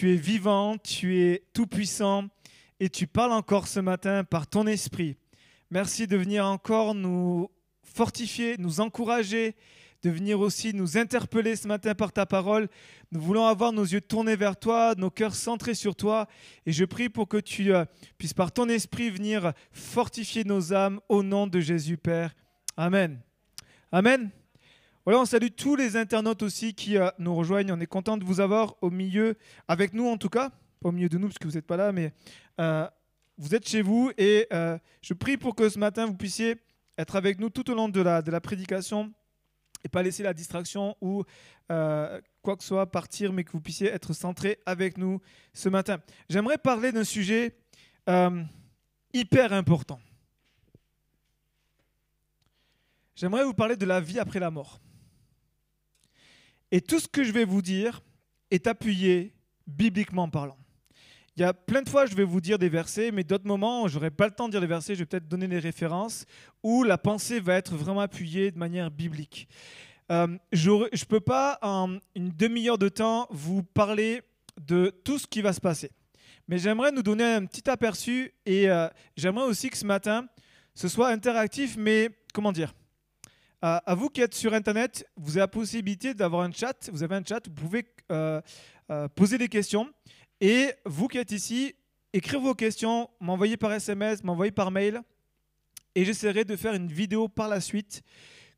tu es vivant, tu es tout-puissant et tu parles encore ce matin par ton esprit. Merci de venir encore nous fortifier, nous encourager, de venir aussi nous interpeller ce matin par ta parole. Nous voulons avoir nos yeux tournés vers toi, nos cœurs centrés sur toi. Et je prie pour que tu euh, puisses par ton esprit venir fortifier nos âmes au nom de Jésus, Père. Amen. Amen. Voilà, on salue tous les internautes aussi qui euh, nous rejoignent. On est content de vous avoir au milieu, avec nous en tout cas, pas au milieu de nous parce que vous n'êtes pas là, mais euh, vous êtes chez vous. Et je prie pour que ce matin vous puissiez être avec nous tout au long de la, prédication et pas laisser la distraction ou euh, quoi que ce soit partir, mais que vous puissiez être centré avec nous ce matin. J'aimerais parler d'un sujet euh, hyper important. J'aimerais vous parler de la vie après la mort. Et tout ce que je vais vous dire est appuyé bibliquement parlant. Il y a plein de fois, je vais vous dire des versets, mais d'autres moments, je n'aurai pas le temps de dire les versets, je vais peut-être donner des références où la pensée va être vraiment appuyée de manière biblique. Euh, je ne peux pas, en une demi-heure de temps, vous parler de tout ce qui va se passer. Mais j'aimerais nous donner un petit aperçu et euh, j'aimerais aussi que ce matin, ce soit interactif, mais comment dire? À vous qui êtes sur Internet, vous avez la possibilité d'avoir un chat. Vous avez un chat, vous pouvez euh, poser des questions. Et vous qui êtes ici, écrivez vos questions, m'envoyez par SMS, m'envoyez par mail. Et j'essaierai de faire une vidéo par la suite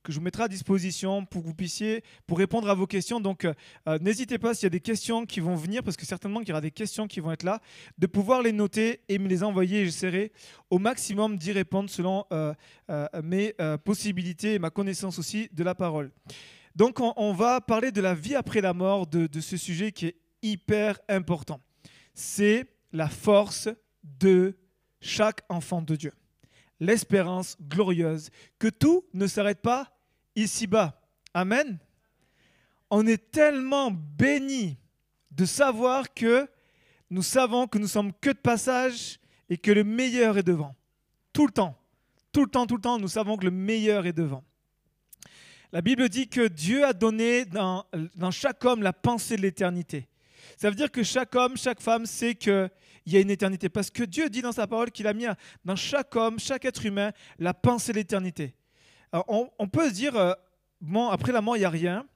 que je vous mettrai à disposition pour que vous puissiez pour répondre à vos questions. Donc euh, n'hésitez pas s'il y a des questions qui vont venir, parce que certainement qu'il y aura des questions qui vont être là, de pouvoir les noter et me les envoyer. J'essaierai au maximum d'y répondre selon euh, euh, mes possibilités et ma connaissance aussi de la parole. Donc on, va parler de la vie après la mort, de ce sujet qui est hyper important c'est la force de chaque enfant de Dieu. L'espérance glorieuse, que tout ne s'arrête pas ici-bas. Amen. On est tellement bénis de savoir que nous savons que nous sommes que de passage et que le meilleur est devant. Tout le temps, tout le temps, tout le temps, nous savons que le meilleur est devant. La Bible dit que Dieu a donné dans, dans chaque homme la pensée de l'éternité. Ça veut dire que chaque homme, chaque femme sait qu'il y a une éternité. Parce que Dieu dit dans sa parole qu'il a mis dans chaque homme, chaque être humain, la pensée de l'éternité. On, peut se dire, euh, bon, après la mort, il n'y a rien.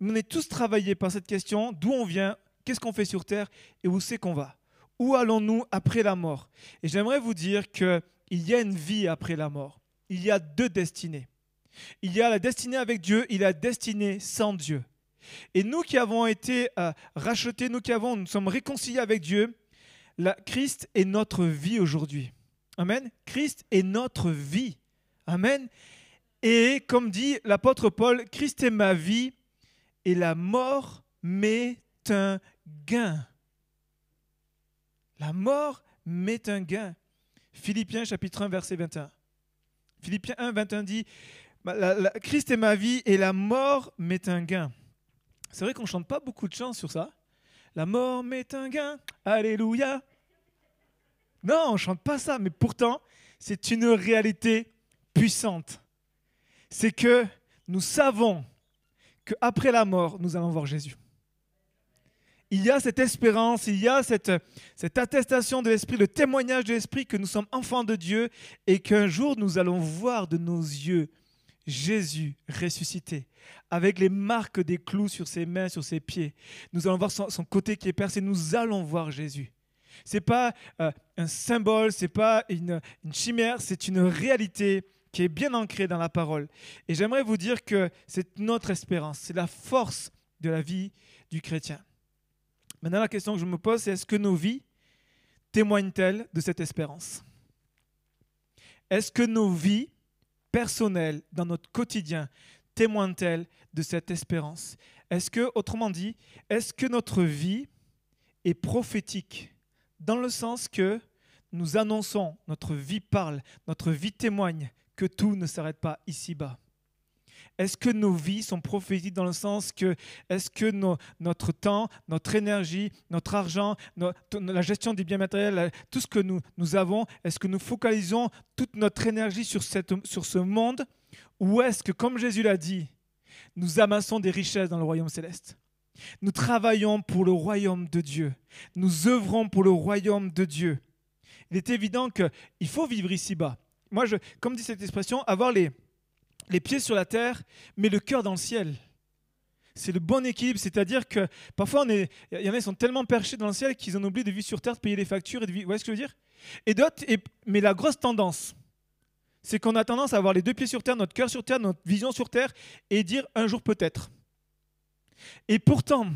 Mais on est tous travaillés par cette question, d'où on vient, qu'est-ce qu'on fait sur Terre et où c'est qu'on va. Où allons-nous après la mort? Et j'aimerais vous dire qu'il y a une vie après la mort. Il y a deux destinées. Il y a la destinée avec Dieu, il y a la destinée sans Dieu. Et nous qui avons été euh, rachetés, nous qui avons, nous sommes réconciliés avec Dieu, la, Christ est notre vie aujourd'hui. Amen. Christ est notre vie. Amen. Et comme dit l'apôtre Paul, Christ est ma vie et la mort m'est un gain. La mort m'est un gain. Philippiens chapitre 1 verset 21. Philippiens 1 21 dit, Christ est ma vie et la mort m'est un gain. C'est vrai qu'on chante pas beaucoup de chants sur ça. La mort m'est un gain, alléluia. Non, on chante pas ça, mais pourtant, c'est une réalité puissante. C'est que nous savons qu'après la mort, nous allons voir Jésus. Il y a cette espérance, il y a cette, cette attestation de l'Esprit, le témoignage de l'Esprit que nous sommes enfants de Dieu et qu'un jour nous allons voir de nos yeux Jésus ressuscité, avec les marques des clous sur ses mains, sur ses pieds. Nous allons voir son, côté qui est percé. Nous allons voir Jésus. Ce n'est pas euh, un symbole, ce n'est pas une, chimère, c'est une réalité qui est bien ancrée dans la parole. Et j'aimerais vous dire que c'est notre espérance, c'est la force de la vie du chrétien. Maintenant, la question que je me pose, c'est est-ce que nos vies témoignent-elles de cette espérance? Est-ce que nos vies personnelle, dans notre quotidien, témoigne-t-elle de cette espérance? Est-ce que, autrement dit, est-ce que notre vie est prophétique? Dans le sens que nous annonçons, notre vie parle, notre vie témoigne que tout ne s'arrête pas ici-bas est-ce que nos vies sont prophétiques dans le sens que, est-ce que notre temps, notre énergie, notre argent, la gestion des biens matériels, tout ce que nous, avons, est-ce que nous focalisons toute notre énergie sur, ce monde? Ou est-ce que, comme Jésus l'a dit, nous amassons des richesses dans le royaume céleste? Nous travaillons pour le royaume de Dieu. Nous œuvrons pour le royaume de Dieu. Il est évident qu'il faut vivre ici-bas. Moi, comme dit cette expression, avoir les, les pieds sur la terre, mais le cœur dans le ciel. C'est le bon équilibre, c'est-à-dire que parfois, il y en a qui sont tellement perchés dans le ciel qu'ils en oublient de vivre sur terre, de payer les factures et de. Vous voyez ce que je veux dire? Et d'autres, mais la grosse tendance, c'est qu'on a tendance à avoir les deux pieds sur terre, notre cœur sur terre, notre vision sur terre, et dire un jour peut-être. Et pourtant,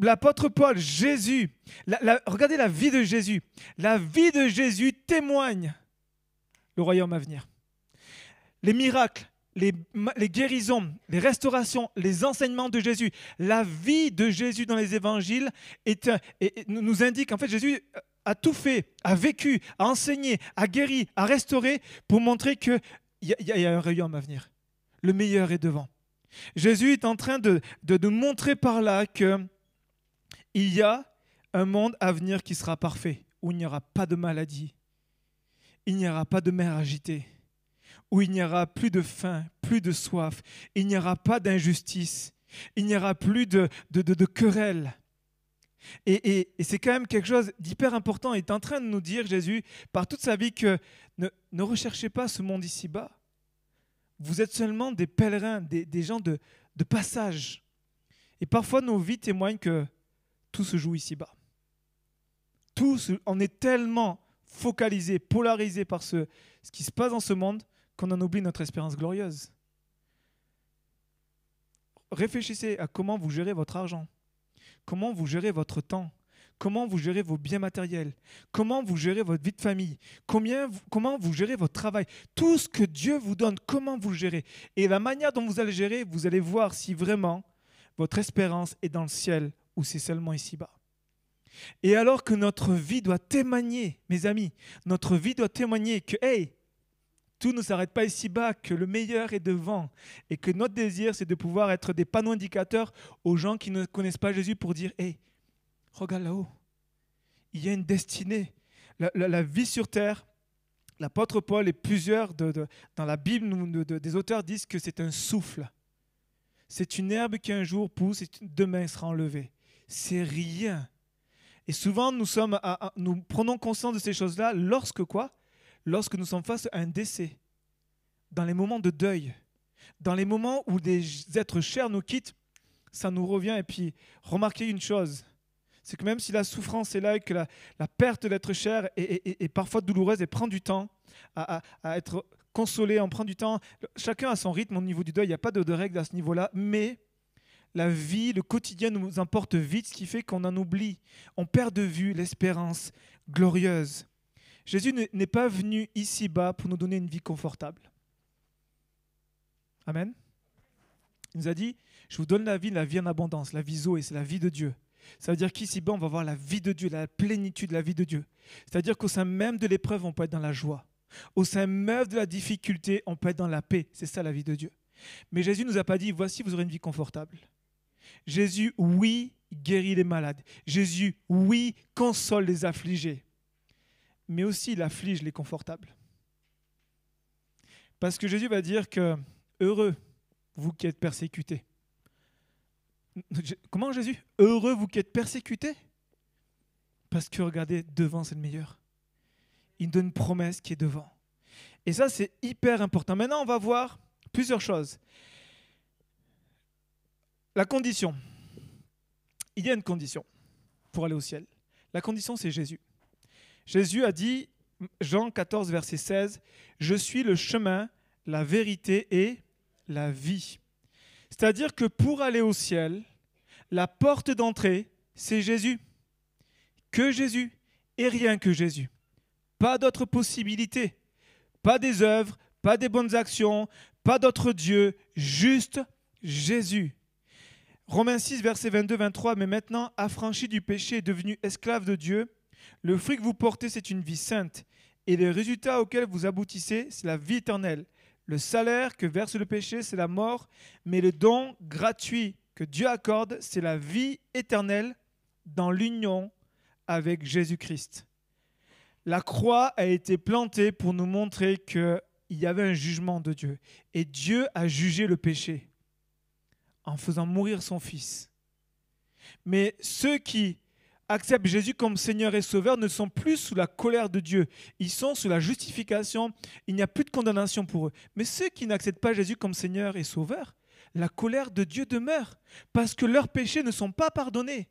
l'apôtre Paul, Jésus, regardez la vie de Jésus. La vie de Jésus témoigne le royaume à venir. Les miracles, les, guérisons, les restaurations, les enseignements de Jésus, la vie de Jésus dans les évangiles nous indique, en fait, Jésus a tout fait, a vécu, a enseigné, a guéri, a restauré pour montrer qu'il y, y, a un royaume à venir. Le meilleur est devant. Jésus est en train de, nous montrer par là qu'il y a un monde à venir qui sera parfait, où il n'y aura pas de maladie, il n'y aura pas de mer agitée, où il n'y aura plus de faim, plus de soif, il n'y aura pas d'injustice, il n'y aura plus de, de, de, querelles. Et, c'est quand même quelque chose d'hyper important. Il est en train de nous dire, Jésus, par toute sa vie, que ne, ne recherchez pas ce monde ici-bas. Vous êtes seulement des pèlerins, des, gens de, de passage. Et parfois, nos vies témoignent que tout se joue ici-bas. Tout on est tellement focalisé, polarisé par ce, ce qui se passe dans ce monde qu'on en oublie notre espérance glorieuse. Réfléchissez à comment vous gérez votre argent, comment vous gérez votre temps, comment vous gérez vos biens matériels, comment vous gérez votre vie de famille, comment vous gérez votre travail, tout ce que Dieu vous donne, comment vous gérez. Et la manière dont vous allez gérer, vous allez voir si vraiment votre espérance est dans le ciel ou c'est seulement ici-bas. Et alors que notre vie doit témoigner, mes amis, notre vie doit témoigner que, hey, tout ne s'arrête pas ici-bas, que le meilleur est devant et que notre désir, c'est de pouvoir être des panneaux indicateurs aux gens qui ne connaissent pas Jésus pour dire, hey, Regarde là-haut. Il y a une destinée. La, vie sur terre, l'apôtre Paul et plusieurs dans la Bible, des auteurs disent que c'est un souffle. C'est une herbe qui un jour pousse et demain sera enlevée. C'est rien. Et souvent, nous, sommes nous prenons conscience de ces choses-là lorsque quoi? Lorsque nous sommes face à un décès, dans les moments de deuil, dans les moments où des êtres chers nous quittent, ça nous revient. Et puis, remarquez une chose, c'est que même si la souffrance est là et que la, perte d'être cher est, parfois douloureuse et prend du temps à, être consolé, on prend du temps, chacun a son rythme au niveau du deuil, il n'y a pas de, de règles à ce niveau-là, mais la vie, le quotidien nous emporte vite, ce qui fait qu'on en oublie, on perd de vue l'espérance glorieuse. Jésus n'est pas venu ici-bas pour nous donner une vie confortable. Amen. Il nous a dit, je vous donne la vie, la vie en abondance, la vie Zoé, c'est la vie de Dieu. Ça veut dire qu'ici-bas, on va voir la vie de Dieu, la plénitude de la vie de Dieu. C'est-à-dire qu'au sein même de l'épreuve, on peut être dans la joie. Au sein même de la difficulté, on peut être dans la paix. C'est ça la vie de Dieu. Mais Jésus nous a pas dit, voici, vous aurez une vie confortable. Jésus, oui, guérit les malades. Jésus, oui, console les affligés. Mais aussi, il afflige les confortables. Parce que Jésus va dire que, heureux, vous qui êtes persécutés. Comment Jésus? Heureux vous qui êtes persécutés? Parce que regardez, devant c'est le meilleur. Il donne une promesse qui est devant. Et ça, c'est hyper important. Maintenant, on va voir plusieurs choses. La condition. Il y a une condition pour aller au ciel. La condition, c'est Jésus. Jésus a dit, Jean 14, verset 16, Je suis le chemin, la vérité et la vie. C'est-à-dire que pour aller au ciel, la porte d'entrée, c'est Jésus. Que Jésus et rien que Jésus. Pas d'autre possibilité. Pas des œuvres, pas des bonnes actions, pas d'autre Dieu, juste Jésus. Romains 6, verset 22-23, mais maintenant, affranchi du péché et devenu esclave de Dieu, le fruit que vous portez, c'est une vie sainte, et le résultat auquel vous aboutissez, c'est la vie éternelle. Le salaire que verse le péché, c'est la mort, mais le don gratuit que Dieu accorde, c'est la vie éternelle dans l'union avec Jésus-Christ. La croix a été plantée pour nous montrer qu'il y avait un jugement de Dieu. Et Dieu a jugé le péché en faisant mourir son Fils. Mais ceux qui acceptent Jésus comme Seigneur et Sauveur ne sont plus sous la colère de Dieu. Ils sont sous la justification. Il n'y a plus de condamnation pour eux. Mais ceux qui n'acceptent pas Jésus comme Seigneur et Sauveur, la colère de Dieu demeure parce que leurs péchés ne sont pas pardonnés.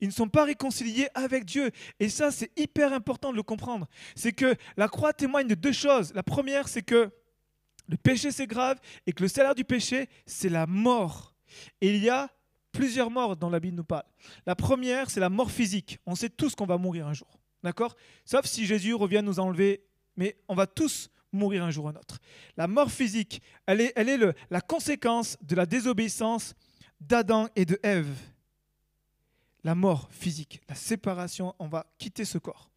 Ils ne sont pas réconciliés avec Dieu. Et ça, c'est hyper important de le comprendre. C'est que la croix témoigne de deux choses. La première, c'est que le péché, c'est grave et que le salaire du péché, c'est la mort. Et il y a plusieurs morts dont la Bible nous parle. La première, c'est la mort physique. On sait tous qu'on va mourir un jour. D'accord? Sauf si Jésus revient nous enlever. Mais on va tous mourir un jour ou un autre. La mort physique, elle est, elle est le, la conséquence de la désobéissance d'Adam et de Ève. La mort physique, la séparation, on va quitter ce corps.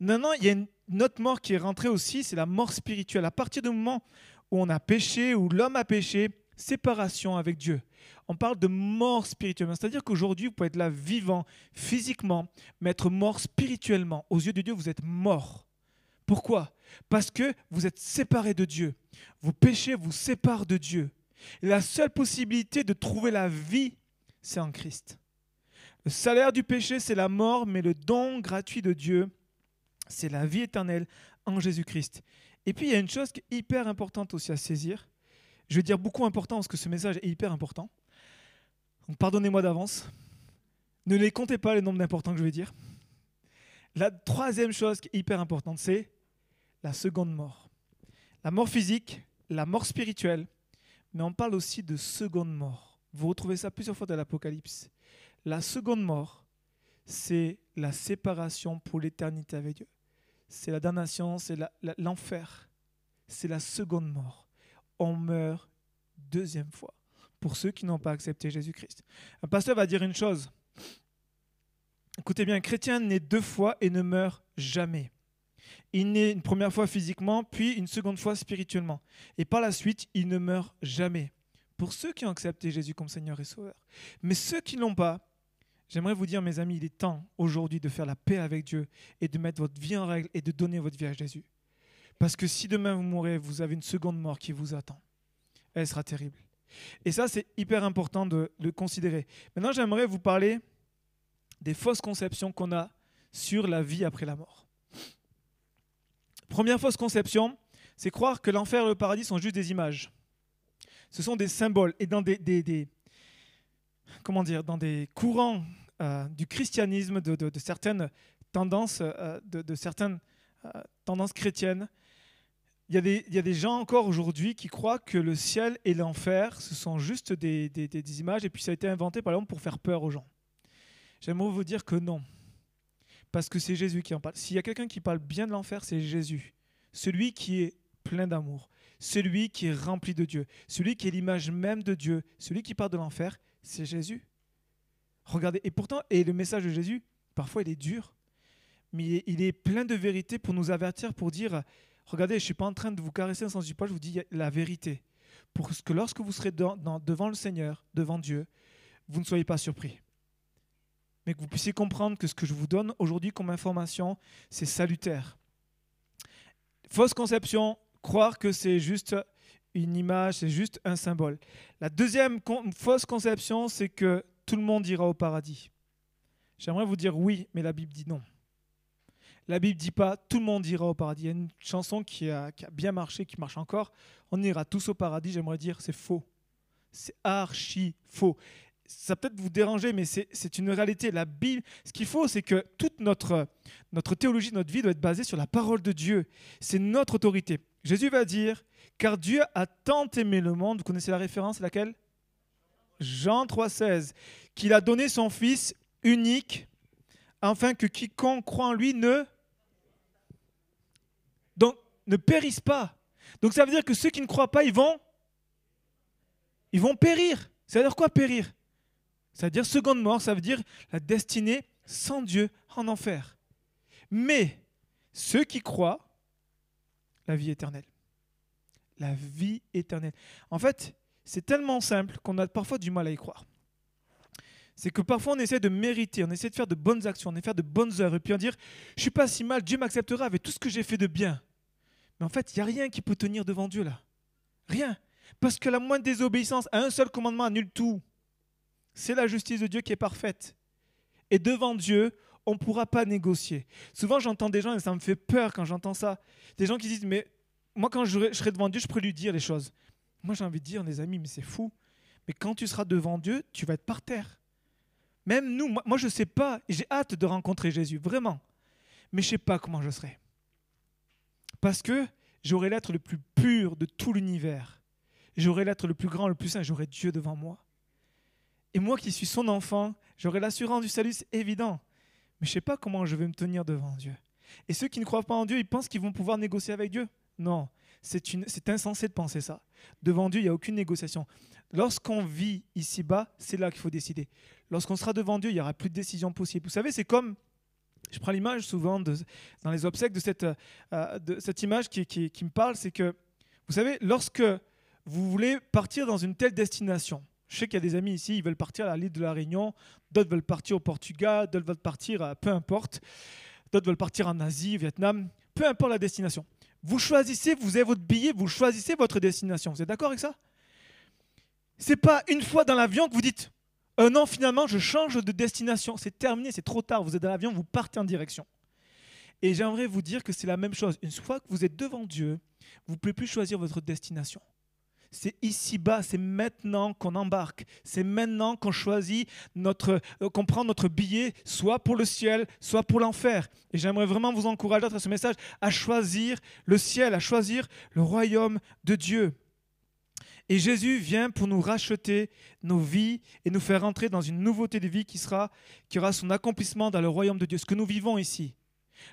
Maintenant, il y a une autre mort qui est rentrée aussi, c'est la mort spirituelle. À partir du moment où on a péché, où l'homme a péché, séparation avec Dieu. On parle de mort spirituellement. C'est-à-dire qu'aujourd'hui, vous pouvez être là vivant physiquement, mais être mort spirituellement. Aux yeux de Dieu, vous êtes mort. Pourquoi? Parce que vous êtes séparé de Dieu. Vos péchés vous séparent de Dieu. La seule possibilité de trouver la vie, c'est en Christ. Le salaire du péché, c'est la mort, mais le don gratuit de Dieu, c'est la vie éternelle en Jésus-Christ. Et puis, il y a une chose qui est hyper importante aussi à saisir. Je vais dire beaucoup important parce que ce message est hyper important. Donc, pardonnez-moi d'avance. Ne les comptez pas les nombres d'importants que je vais dire. La troisième chose qui est hyper importante, c'est la seconde mort. La mort physique, la mort spirituelle, mais on parle aussi de seconde mort. Vous retrouvez ça plusieurs fois dans l'Apocalypse. La seconde mort, c'est la séparation pour l'éternité avec Dieu. C'est la damnation, c'est l'enfer. c'est la seconde mort. On meurt deuxième fois pour ceux qui n'ont pas accepté Jésus-Christ. Un pasteur va dire une chose. Écoutez bien, un chrétien naît deux fois et ne meurt jamais. Il naît une première fois physiquement, puis une seconde fois spirituellement. Et par la suite, il ne meurt jamais. Pour ceux qui ont accepté Jésus comme Seigneur et Sauveur. Mais ceux qui ne l'ont pas, j'aimerais vous dire, mes amis, il est temps aujourd'hui de faire la paix avec Dieu et de mettre votre vie en règle et de donner votre vie à Jésus. Parce que si demain vous mourrez, vous avez une seconde mort qui vous attend. Elle sera terrible. Et ça, c'est hyper important de le considérer. Maintenant, j'aimerais vous parler des fausses conceptions qu'on a sur la vie après la mort. Première fausse conception, c'est croire que l'enfer et le paradis sont juste des images. Ce sont des symboles. Et dans des, comment dire, dans des courants euh, du christianisme, de, certaines tendances, euh, de, certaines euh, tendances chrétiennes, il y, a des, il gens encore aujourd'hui qui croient que le ciel et l'enfer, ce sont juste des, images, et puis ça a été inventé par l'homme pour faire peur aux gens. J'aimerais vous dire que non. Parce que c'est Jésus qui en parle. S'il y a quelqu'un qui parle bien de l'enfer, c'est Jésus. Celui qui est plein d'amour. Celui qui est rempli de Dieu. Celui qui est l'image même de Dieu. Celui qui parle de l'enfer, c'est Jésus. Regardez. Et pourtant, et le message de Jésus, parfois il est dur. Mais il est plein de vérité pour nous avertir, pour dire, regardez, je ne suis pas en train de vous caresser le sens du poil, je vous dis la vérité. Pour que lorsque vous serez devant le Seigneur, devant Dieu, vous ne soyez pas surpris mais que vous puissiez comprendre que ce que je vous donne aujourd'hui comme information, c'est salutaire. Fausse conception, croire que c'est juste une image, c'est juste un symbole. La deuxième fausse conception, c'est que tout le monde ira au paradis. J'aimerais vous dire oui, mais la Bible dit non. La Bible dit pas tout le monde ira au paradis. Il y a une chanson qui a, bien marché, qui marche encore. On ira tous au paradis. J'aimerais dire c'est faux. C'est archi faux ça peut-être vous déranger, mais c'est une réalité. La Bible, ce qu'il faut, c'est que toute notre, notre théologie, notre vie doit être basée sur la parole de Dieu. C'est notre autorité. Jésus va dire, car Dieu a tant aimé le monde, vous connaissez la référence, laquelle? Jean 3,16, qu'il a donné son Fils unique, afin que quiconque croit en lui ne... Périsse pas. Donc ça veut dire que ceux qui ne croient pas, ils vont... Ils vont périr. Ça veut dire quoi périr? C'est-à-dire seconde mort, ça veut dire la destinée sans Dieu en enfer. Mais ceux qui croient, la vie éternelle. La vie éternelle. En fait, c'est tellement simple qu'on a parfois du mal à y croire. C'est que parfois on essaie de mériter, on essaie de faire de bonnes actions, on essaie de faire de bonnes œuvres, et puis on dit Je suis pas si mal, Dieu m'acceptera avec tout ce que j'ai fait de bien. Mais en fait, il n'y a rien qui peut tenir devant Dieu là. Rien. Parce que la moindre désobéissance à un seul commandement annule tout. C'est la justice de Dieu qui est parfaite. Et devant Dieu, on ne pourra pas négocier. Souvent, j'entends des gens, et ça me fait peur quand j'entends ça, des gens qui disent, mais moi, quand je serai devant Dieu, je pourrais lui dire les choses. Moi, j'ai envie de dire, les amis, mais c'est fou. Mais quand tu seras devant Dieu, tu vas être par terre. Même nous, moi, je ne sais pas, j'ai hâte de rencontrer Jésus, vraiment. Mais je ne sais pas comment je serai. Parce que j'aurai l'être le plus pur de tout l'univers. J'aurai l'être le plus grand, le plus saint, j'aurai Dieu devant moi. Et moi qui suis son enfant, j'aurai l'assurance du salut, c'est évident. Mais je ne sais pas comment je vais me tenir devant Dieu. Et ceux qui ne croient pas en Dieu, ils pensent qu'ils vont pouvoir négocier avec Dieu. Non, c'est insensé de penser ça. Devant Dieu, il n'y a aucune négociation. Lorsqu'on vit ici-bas, c'est là qu'il faut décider. Lorsqu'on sera devant Dieu, il n'y aura plus de décision possible. Vous savez, c'est comme, je prends l'image souvent dans les obsèques de cette, euh, de cette image qui, qui me parle, c'est que, vous savez, lorsque vous voulez partir dans une telle destination, je sais qu'il y a des amis ici, ils veulent partir à l'île de la Réunion, d'autres veulent partir au Portugal, d'autres veulent partir à peu importe, d'autres veulent partir en Asie, Vietnam, peu importe la destination. Vous choisissez, vous avez votre billet, vous choisissez votre destination. Vous êtes d'accord avec ça? C'est pas une fois dans l'avion que vous dites non, finalement, je change de destination. C'est terminé, c'est trop tard. Vous êtes dans l'avion, vous partez en direction. Et j'aimerais vous dire que c'est la même chose. Une fois que vous êtes devant Dieu, vous ne pouvez plus choisir votre destination. C'est ici-bas, c'est maintenant qu'on embarque. C'est maintenant qu'on choisit notre, euh, qu'on prend notre billet, soit pour le ciel, soit pour l'enfer. Et j'aimerais vraiment vous encourager à ce message à choisir le ciel, à choisir le royaume de Dieu. Et Jésus vient pour nous racheter nos vies et nous faire entrer dans une nouveauté de vie qui sera, aura son accomplissement dans le royaume de Dieu. Ce que nous vivons ici.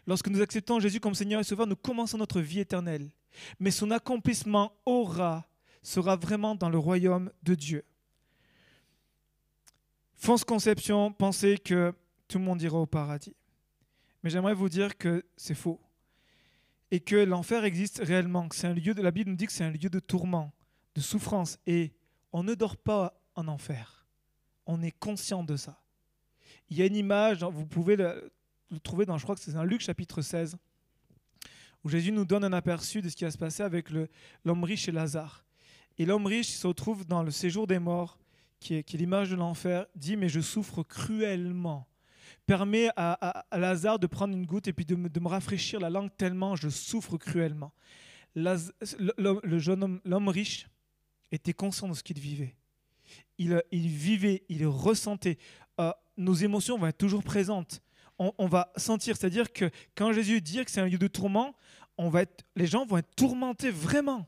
Lorsque nous acceptons Jésus comme Seigneur et Sauveur, nous commençons notre vie éternelle. Mais son accomplissement aura sera vraiment dans le royaume de Dieu. Fausse conception, penser que tout le monde ira au paradis. Mais j'aimerais vous dire que c'est faux. Et que l'enfer existe réellement. C'est un lieu de la Bible nous dit que c'est un lieu de tourment, de souffrance. Et on ne dort pas en enfer. On est conscient de ça. Il y a une image, vous pouvez le, trouver dans, je crois que c'est dans Luc chapitre 16, où Jésus nous donne un aperçu de ce qui va se passer avec l'homme riche et Lazare. Et l'homme riche se retrouve dans le séjour des morts, qui est, l'image de l'enfer, dit Mais je souffre cruellement. Permet à, Lazare de prendre une goutte et puis de me, rafraîchir la langue tellement je souffre cruellement. le, jeune homme, l'homme riche, était conscient de ce qu'il vivait. Il, vivait, il ressentait. Euh, nos émotions vont être toujours présentes. On, va sentir, c'est-à-dire que quand Jésus dit que c'est un lieu de tourment, on va être, les gens vont être tourmentés vraiment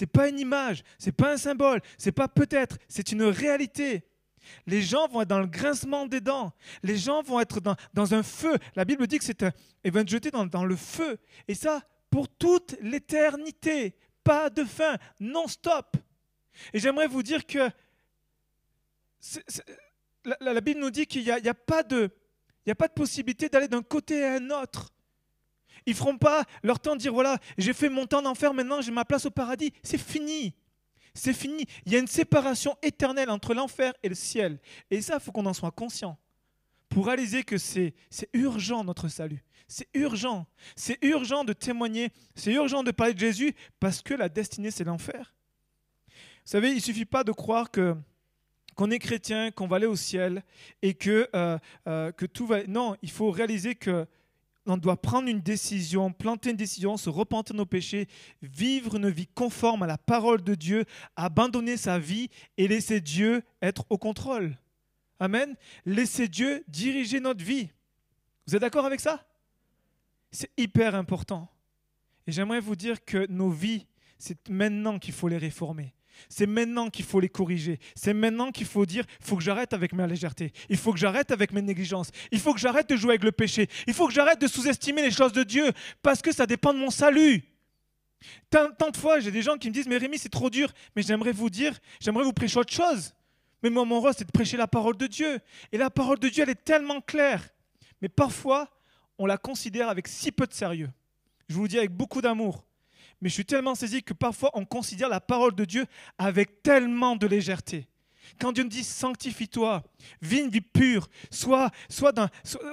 n'est pas une image, c'est pas un symbole, c'est pas peut-être, c'est une réalité. Les gens vont être dans le grincement des dents. Les gens vont être dans, dans un feu. La Bible dit que c'est un, et vont être jetés dans le feu. Et ça, pour toute l'éternité. Pas de fin, non-stop. Et j'aimerais vous dire que la, Bible nous dit qu'il n'y a, a pas de possibilité d'aller d'un côté à un autre. Ils ne feront pas leur temps de dire voilà, j'ai fait mon temps d'enfer, maintenant j'ai ma place au paradis. C'est fini. C'est fini. Il y a une séparation éternelle entre l'enfer et le ciel. Et ça, il faut qu'on en soit conscient. Pour réaliser que c'est urgent notre salut. C'est urgent. C'est urgent de témoigner. C'est urgent de parler de Jésus parce que la destinée, c'est l'enfer. Savez, il ne suffit pas de croire que qu'on est chrétien, qu'on va aller au ciel et que, euh, euh, que tout va... Non, il faut réaliser que on doit prendre une décision, planter une décision, se repentir de nos péchés, vivre une vie conforme à la parole de Dieu, abandonner sa vie et laisser Dieu être au contrôle. Amen. Laisser Dieu diriger notre vie. Vous êtes d'accord avec ça? C'est hyper important. Et j'aimerais vous dire que nos vies, c'est maintenant qu'il faut les réformer. C'est maintenant qu'il faut les corriger. C'est maintenant qu'il faut dire, il faut que j'arrête avec ma légèreté. Il faut que j'arrête avec mes négligences. Il faut que j'arrête de jouer avec le péché. Il faut que j'arrête de sous-estimer les choses de Dieu parce que ça dépend de mon salut. Tant, de fois, j'ai des gens qui me disent, mais Rémi, c'est trop dur. Mais j'aimerais vous dire, j'aimerais vous prêcher autre chose. Mais moi, mon rôle, c'est de prêcher la parole de Dieu. Et la parole de Dieu, elle est tellement claire. Mais parfois, on la considère avec si peu de sérieux. Je vous le dis avec beaucoup d'amour mais je suis tellement saisi que parfois on considère la parole de Dieu avec tellement de légèreté. Quand Dieu nous dit sanctifie-toi, vis une vie pure, sois,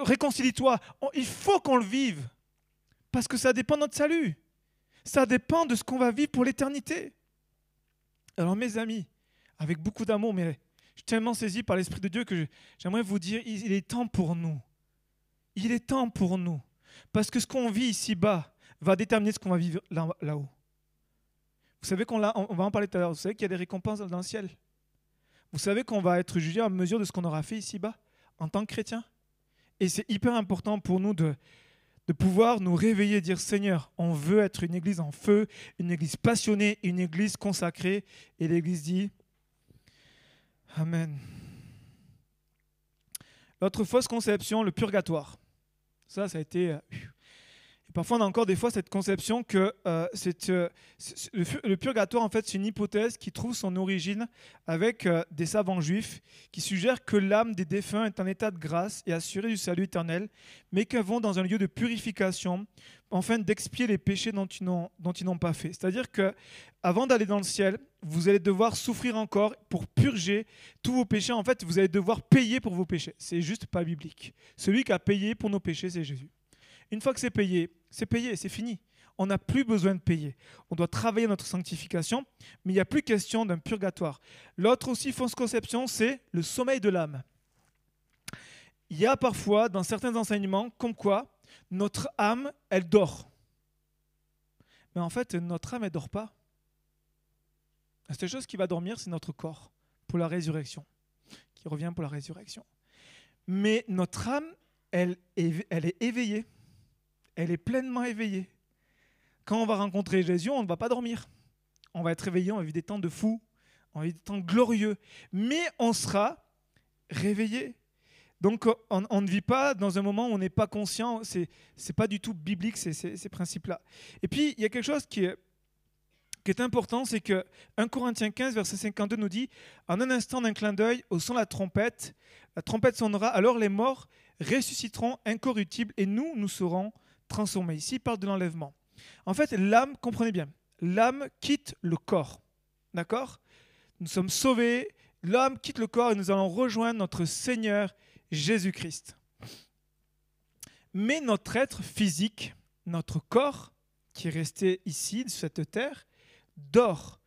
réconcilie-toi, il faut qu'on le vive. Parce que ça dépend de notre salut. Ça dépend de ce qu'on va vivre pour l'éternité. Alors mes amis, avec beaucoup d'amour, mais Je suis tellement saisi par l'Esprit de Dieu que j'aimerais vous dire, il est temps pour nous. Il est temps pour nous. Parce que ce qu'on vit ici-bas va déterminer ce qu'on va vivre là-haut. Vous savez qu'on va en parler tout à l'heure, vous savez qu'il y a des récompenses dans le ciel. Vous savez qu'on va être jugé à mesure de ce qu'on aura fait ici-bas en tant que chrétien. Et c'est hyper important pour nous de, de pouvoir nous réveiller et dire Seigneur, on veut être une église en feu, une église passionnée, une église consacrée. Et l'église dit Amen. L'autre fausse conception, le purgatoire. Ça, ça a été euh, Parfois, on a encore des fois cette conception que euh, euh, le, purgatoire, en fait, c'est une hypothèse qui trouve son origine avec euh, des savants juifs qui suggèrent que l'âme des défunts est en état de grâce et assurée du salut éternel, mais qu'elles vont dans un lieu de purification afin d'expier les péchés dont ils n'ont pas fait. C'est-à-dire que avant d'aller dans le ciel, vous allez devoir souffrir encore pour purger tous vos péchés. En fait, vous allez devoir payer pour vos péchés. C'est juste pas biblique. Celui qui a payé pour nos péchés, c'est Jésus. Une fois que c'est payé, c'est payé, c'est fini. On n'a plus besoin de payer. On doit travailler notre sanctification, mais il n'y a plus question d'un purgatoire. L'autre aussi fausse conception, c'est le sommeil de l'âme. Il y a parfois dans certains enseignements comme quoi notre âme, elle dort. Mais en fait, notre âme, elle ne dort pas. La seule chose qui va dormir, c'est notre corps pour la résurrection, qui revient pour la résurrection. Mais notre âme, elle est éveillée elle est pleinement éveillée. Quand on va rencontrer Jésus, on ne va pas dormir. On va être éveillé, on va vivre des temps de fou, on va vivre des temps glorieux. Mais on sera réveillé. Donc on, ne vit pas dans un moment où on n'est pas conscient. Ce n'est pas du tout biblique ces, ces, principes-là. Et puis il y a quelque chose qui est, qui est important, c'est que 1 Corinthiens 15, verset 52 nous dit En un instant d'un clin d'œil, au son de la trompette, la trompette sonnera, alors les morts ressusciteront incorruptibles et nous, nous serons transformé. Ici, il parle de l'enlèvement. En fait, l'âme, comprenez bien, l'âme quitte le corps. D'accord? Nous sommes sauvés, l'âme quitte le corps et nous allons rejoindre notre Seigneur Jésus-Christ. Mais notre être physique, notre corps, qui est resté ici, sur cette terre, dort.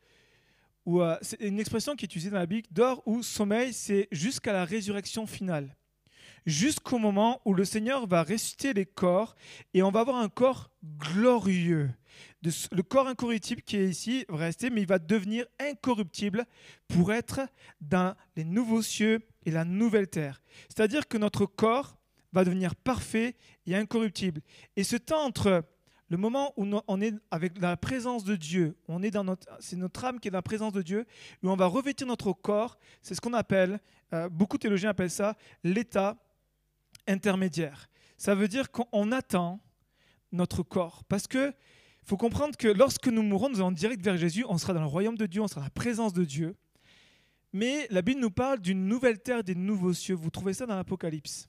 Ou, euh, c'est une expression qui est utilisée dans la Bible, dort ou sommeil, c'est jusqu'à la résurrection finale jusqu'au moment où le Seigneur va ressusciter les corps et on va avoir un corps glorieux. Le corps incorruptible qui est ici va rester, mais il va devenir incorruptible pour être dans les nouveaux cieux et la nouvelle terre. C'est-à-dire que notre corps va devenir parfait et incorruptible. Et ce temps entre le moment où on est avec la présence de Dieu, on est dans notre, c'est notre âme qui est dans la présence de Dieu, où on va revêtir notre corps, c'est ce qu'on appelle, euh, beaucoup de théologiens appellent ça l'état intermédiaire. Ça veut dire qu'on attend notre corps. Parce que faut comprendre que lorsque nous mourrons, nous allons direct vers Jésus, on sera dans le royaume de Dieu, on sera dans la présence de Dieu. Mais la Bible nous parle d'une nouvelle terre, des nouveaux cieux. Vous trouvez ça dans l'Apocalypse.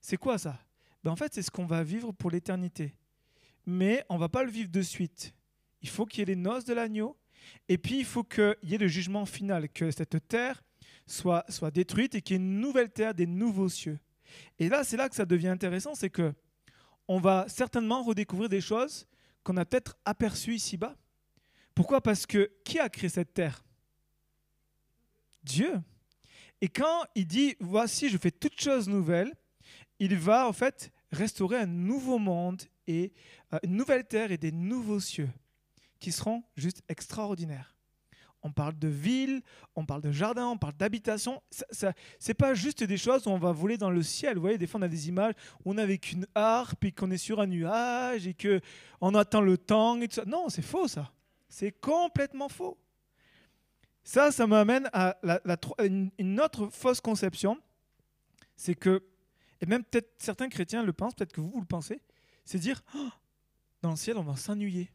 C'est quoi ça? Ben En fait, c'est ce qu'on va vivre pour l'éternité. Mais on va pas le vivre de suite. Il faut qu'il y ait les noces de l'agneau. Et puis, il faut qu'il y ait le jugement final, que cette terre soit, soit détruite et qu'il y ait une nouvelle terre, des nouveaux cieux. Et là, c'est là que ça devient intéressant, c'est que on va certainement redécouvrir des choses qu'on a peut-être aperçues ici-bas. Pourquoi? Parce que qui a créé cette terre? Dieu. Et quand il dit voici, je fais toutes choses nouvelles, il va en fait restaurer un nouveau monde et euh, une nouvelle terre et des nouveaux cieux qui seront juste extraordinaires on parle de ville, on parle de jardin, on parle d'habitation. Ce n'est pas juste des choses où on va voler dans le ciel. Vous voyez, des fois on a des images où on est avec une harpe et qu'on est sur un nuage et qu'on attend le temps. Et tout ça. Non, c'est faux ça. C'est complètement faux. Ça, ça m'amène à une autre fausse conception. C'est que, et même peut-être certains chrétiens le pensent, peut-être que vous, vous le pensez, c'est dire, oh, dans le ciel, on va s'ennuyer.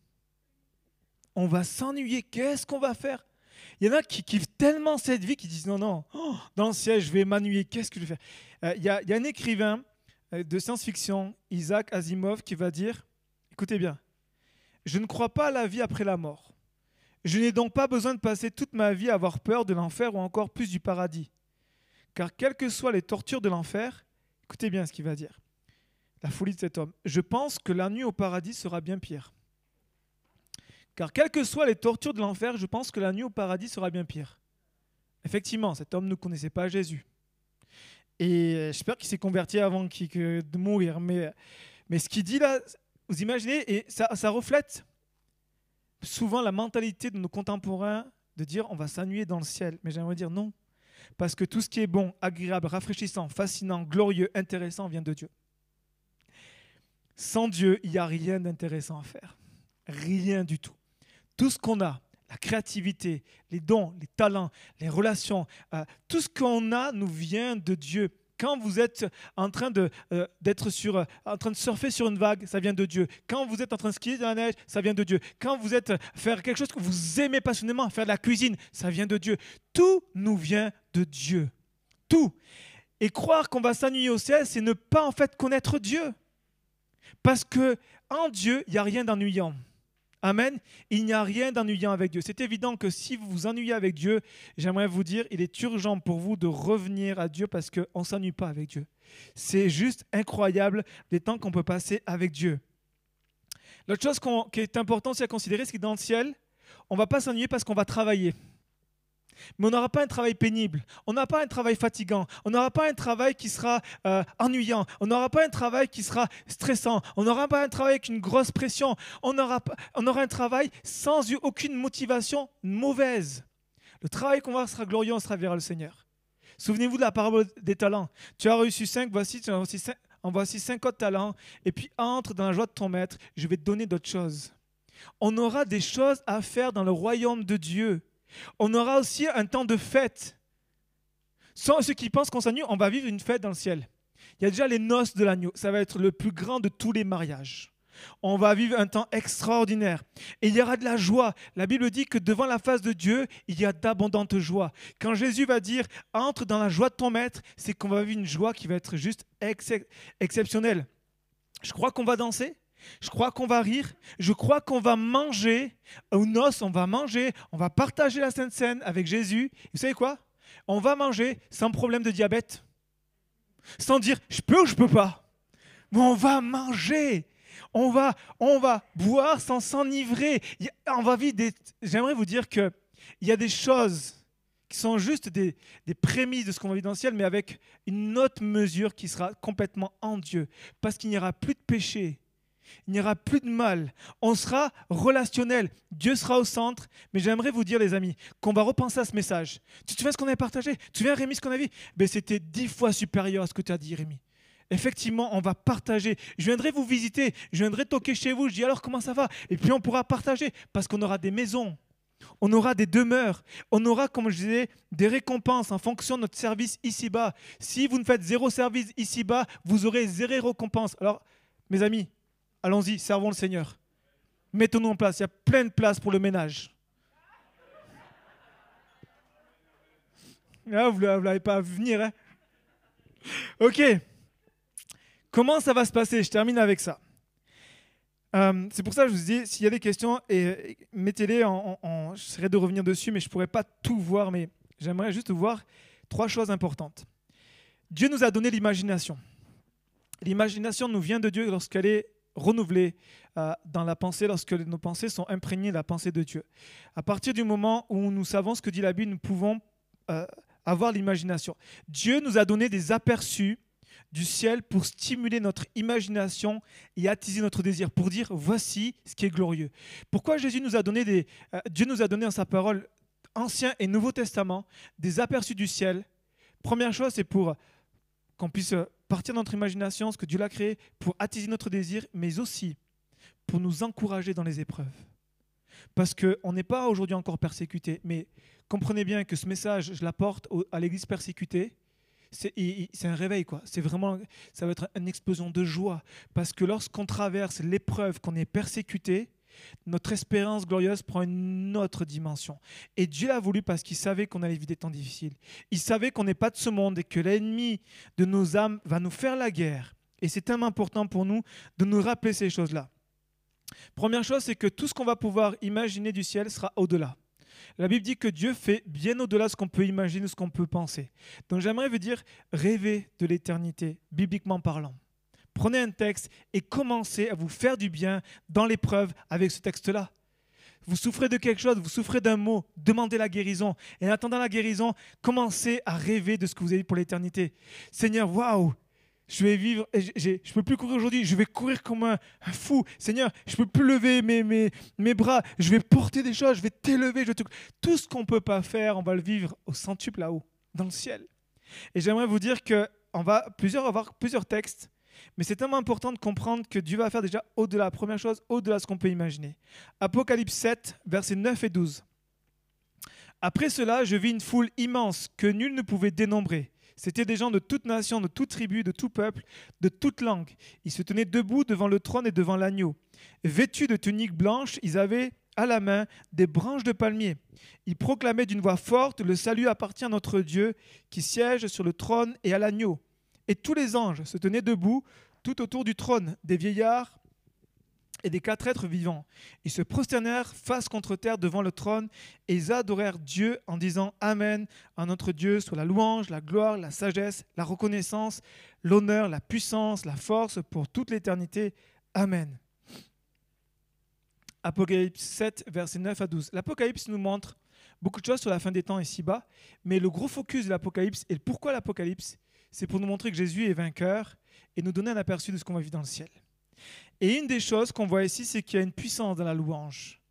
On va s'ennuyer. Qu'est-ce qu'on va faire? Il y en a qui kiffent tellement cette vie qu'ils disent non, non, oh, dans le ciel, je vais m'ennuyer, qu'est-ce que je vais faire? Euh, il, y y, a un écrivain euh, de science-fiction, Isaac Asimov, qui va dire écoutez bien, je ne crois pas à la vie après la mort. Je n'ai donc pas besoin de passer toute ma vie à avoir peur de l'enfer ou encore plus du paradis. Car quelles que soient les tortures de l'enfer, écoutez bien ce qu'il va dire. La folie de cet homme. Je pense que la nuit au paradis sera bien pire. Car quelles que soient les tortures de l'enfer, je pense que la nuit au paradis sera bien pire. Effectivement, cet homme ne connaissait pas Jésus. Et euh, j'espère qu'il s'est converti avant de mourir. Mais, ce qu'il dit là, vous imaginez, et ça, ça reflète souvent la mentalité de nos contemporains de dire on va s'ennuyer dans le ciel. Mais j'aimerais dire non. Parce que tout ce qui est bon, agréable, rafraîchissant, fascinant, glorieux, intéressant vient de Dieu. Sans Dieu, il n'y a rien d'intéressant à faire. Rien du tout. Tout ce qu'on a, la créativité, les dons, les talents, les relations, euh, tout ce qu'on a nous vient de Dieu. Quand vous êtes en train de euh, d'être sur, euh, en train de surfer sur une vague, ça vient de Dieu. Quand vous êtes en train de skier dans la neige, ça vient de Dieu. Quand vous êtes faire quelque chose que vous aimez passionnément, faire de la cuisine, ça vient de Dieu. Tout nous vient de Dieu. Tout. Et croire qu'on va s'ennuyer au ciel, c'est ne pas en fait connaître Dieu. Parce que en Dieu, il n'y a rien d'ennuyant. Amen. Il n'y a rien d'ennuyant avec Dieu. C'est évident que si vous vous ennuyez avec Dieu, j'aimerais vous dire, il est urgent pour vous de revenir à Dieu parce qu'on ne s'ennuie pas avec Dieu. C'est juste incroyable les temps qu'on peut passer avec Dieu. L'autre chose qui est importante à considérer, c'est que dans le ciel, on ne va pas s'ennuyer parce qu'on va travailler. Mais on n'aura pas un travail pénible, on n'aura pas un travail fatigant, on n'aura pas un travail qui sera euh, ennuyant, on n'aura pas un travail qui sera stressant, on n'aura pas un travail avec une grosse pression, on aura, on aura un travail sans aucune motivation mauvaise. Le travail qu'on va sera glorieux, on sera vers le Seigneur. Souvenez-vous de la parabole des talents. Tu as reçu cinq, voici, tu cinq, en voici cinq autres talents, et puis entre dans la joie de ton maître, je vais te donner d'autres choses. On aura des choses à faire dans le royaume de Dieu. On aura aussi un temps de fête. Sans ceux qui pensent qu'on s'ennuie, on va vivre une fête dans le ciel. Il y a déjà les noces de l'agneau. Ça va être le plus grand de tous les mariages. On va vivre un temps extraordinaire. Et il y aura de la joie. La Bible dit que devant la face de Dieu, il y a d'abondantes joies. Quand Jésus va dire entre dans la joie de ton maître, c'est qu'on va vivre une joie qui va être juste exceptionnelle. Je crois qu'on va danser. Je crois qu'on va rire. Je crois qu'on va manger. Aux noces, on va manger. On va partager la Sainte Seine avec Jésus. vous savez quoi? On va manger sans problème de diabète. Sans dire je peux ou je peux pas? Mais on va manger. On va, on va boire sans s'enivrer. On va vivre des. J'aimerais vous dire que il y a des choses qui sont juste des, des prémices de ce qu'on va vivre dans le ciel, mais avec une autre mesure qui sera complètement en Dieu. Parce qu'il n'y aura plus de péché, il n'y aura plus de mal. On sera relationnel. Dieu sera au centre. Mais j'aimerais vous dire, les amis, qu'on va repenser à ce message. Tu te souviens ce qu'on avait partagé? Tu te souviens, Rémi, ce qu'on a vu? Ben, C'était dix fois supérieur à ce que tu as dit, Rémi. Effectivement, on va partager. Je viendrai vous visiter. Je viendrai toquer chez vous. Je dis alors comment ça va? Et puis on pourra partager parce qu'on aura des maisons. On aura des demeures. On aura, comme je disais, des récompenses en fonction de notre service ici-bas. Si vous ne faites zéro service ici-bas, vous aurez zéro récompense. Alors, mes amis, Allons-y, servons le Seigneur. Mettons-nous en place. Il y a plein de places pour le ménage. Ah, vous ne l'avez pas vu venir. Hein ok. Comment ça va se passer? Je termine avec ça. Euh, c'est pour ça que je vous dis, s'il y a des questions, et, mettez-les. En, en, j'essaierai de revenir dessus, mais je ne pourrais pas tout voir. Mais j'aimerais juste voir trois choses importantes. Dieu nous a donné l'imagination. L'imagination nous vient de Dieu lorsqu'elle est renouvelé euh, dans la pensée lorsque nos pensées sont imprégnées de la pensée de Dieu. À partir du moment où nous savons ce que dit la Bible, nous pouvons euh, avoir l'imagination. Dieu nous a donné des aperçus du ciel pour stimuler notre imagination et attiser notre désir, pour dire voici ce qui est glorieux. Pourquoi Jésus nous a donné des, euh, Dieu nous a donné en sa parole Ancien et Nouveau Testament des aperçus du ciel? Première chose, c'est pour qu'on puisse partir de notre imagination, ce que Dieu l'a créé, pour attiser notre désir, mais aussi pour nous encourager dans les épreuves. Parce qu'on n'est pas aujourd'hui encore persécuté, mais comprenez bien que ce message, je l'apporte à l'église persécutée. C'est un réveil, quoi. C'est vraiment, ça va être une explosion de joie. Parce que lorsqu'on traverse l'épreuve, qu'on est persécuté, notre espérance glorieuse prend une autre dimension. Et Dieu l'a voulu parce qu'il savait qu'on allait vivre des temps difficiles. Il savait qu'on n'est pas de ce monde et que l'ennemi de nos âmes va nous faire la guerre. Et c'est tellement important pour nous de nous rappeler ces choses-là. Première chose, c'est que tout ce qu'on va pouvoir imaginer du ciel sera au-delà. La Bible dit que Dieu fait bien au-delà de ce qu'on peut imaginer, ce qu'on peut penser. Donc j'aimerais vous dire rêver de l'éternité, bibliquement parlant. Prenez un texte et commencez à vous faire du bien dans l'épreuve avec ce texte-là. vous souffrez de quelque chose, vous souffrez d'un mot, demandez la guérison. Et en attendant la guérison, commencez à rêver de ce que vous avez pour l'éternité. Seigneur, waouh, je vais vivre, je ne peux plus courir aujourd'hui, je vais courir comme un, fou. Seigneur, je ne peux plus lever mes, mes, bras, je vais porter des choses, je vais t'élever. Tout ce qu'on ne peut pas faire, on va le vivre au centuple là-haut, dans le ciel. Et j'aimerais vous dire que on va plusieurs avoir plusieurs textes, mais c'est tellement important de comprendre que Dieu va faire déjà au-delà, première chose, au-delà de ce qu'on peut imaginer. Apocalypse 7, versets 9 et 12. Après cela, je vis une foule immense que nul ne pouvait dénombrer c'était des gens de toute nation, de toute tribu, de tout peuple, de toute langue. Ils se tenaient debout devant le trône et devant l'agneau. Vêtus de tuniques blanches, ils avaient à la main des branches de palmier. Ils proclamaient d'une voix forte, Le salut appartient à notre Dieu qui siège sur le trône et à l'agneau. Et tous les anges se tenaient debout tout autour du trône, des vieillards et des quatre êtres vivants. Ils se prosternèrent face contre terre devant le trône et ils adorèrent Dieu en disant Amen à notre Dieu soit la louange, la gloire, la sagesse, la reconnaissance, l'honneur, la puissance, la force pour toute l'éternité. Amen. Apocalypse 7, versets 9 à 12. L'Apocalypse nous montre beaucoup de choses sur la fin des temps ici-bas, mais le gros focus de l'Apocalypse et pourquoi l'Apocalypse, c'est pour nous montrer que Jésus est vainqueur et nous donner un aperçu de ce qu'on va vivre dans le ciel. Et une des choses qu'on voit ici, c'est qu'il y a une puissance dans la louange.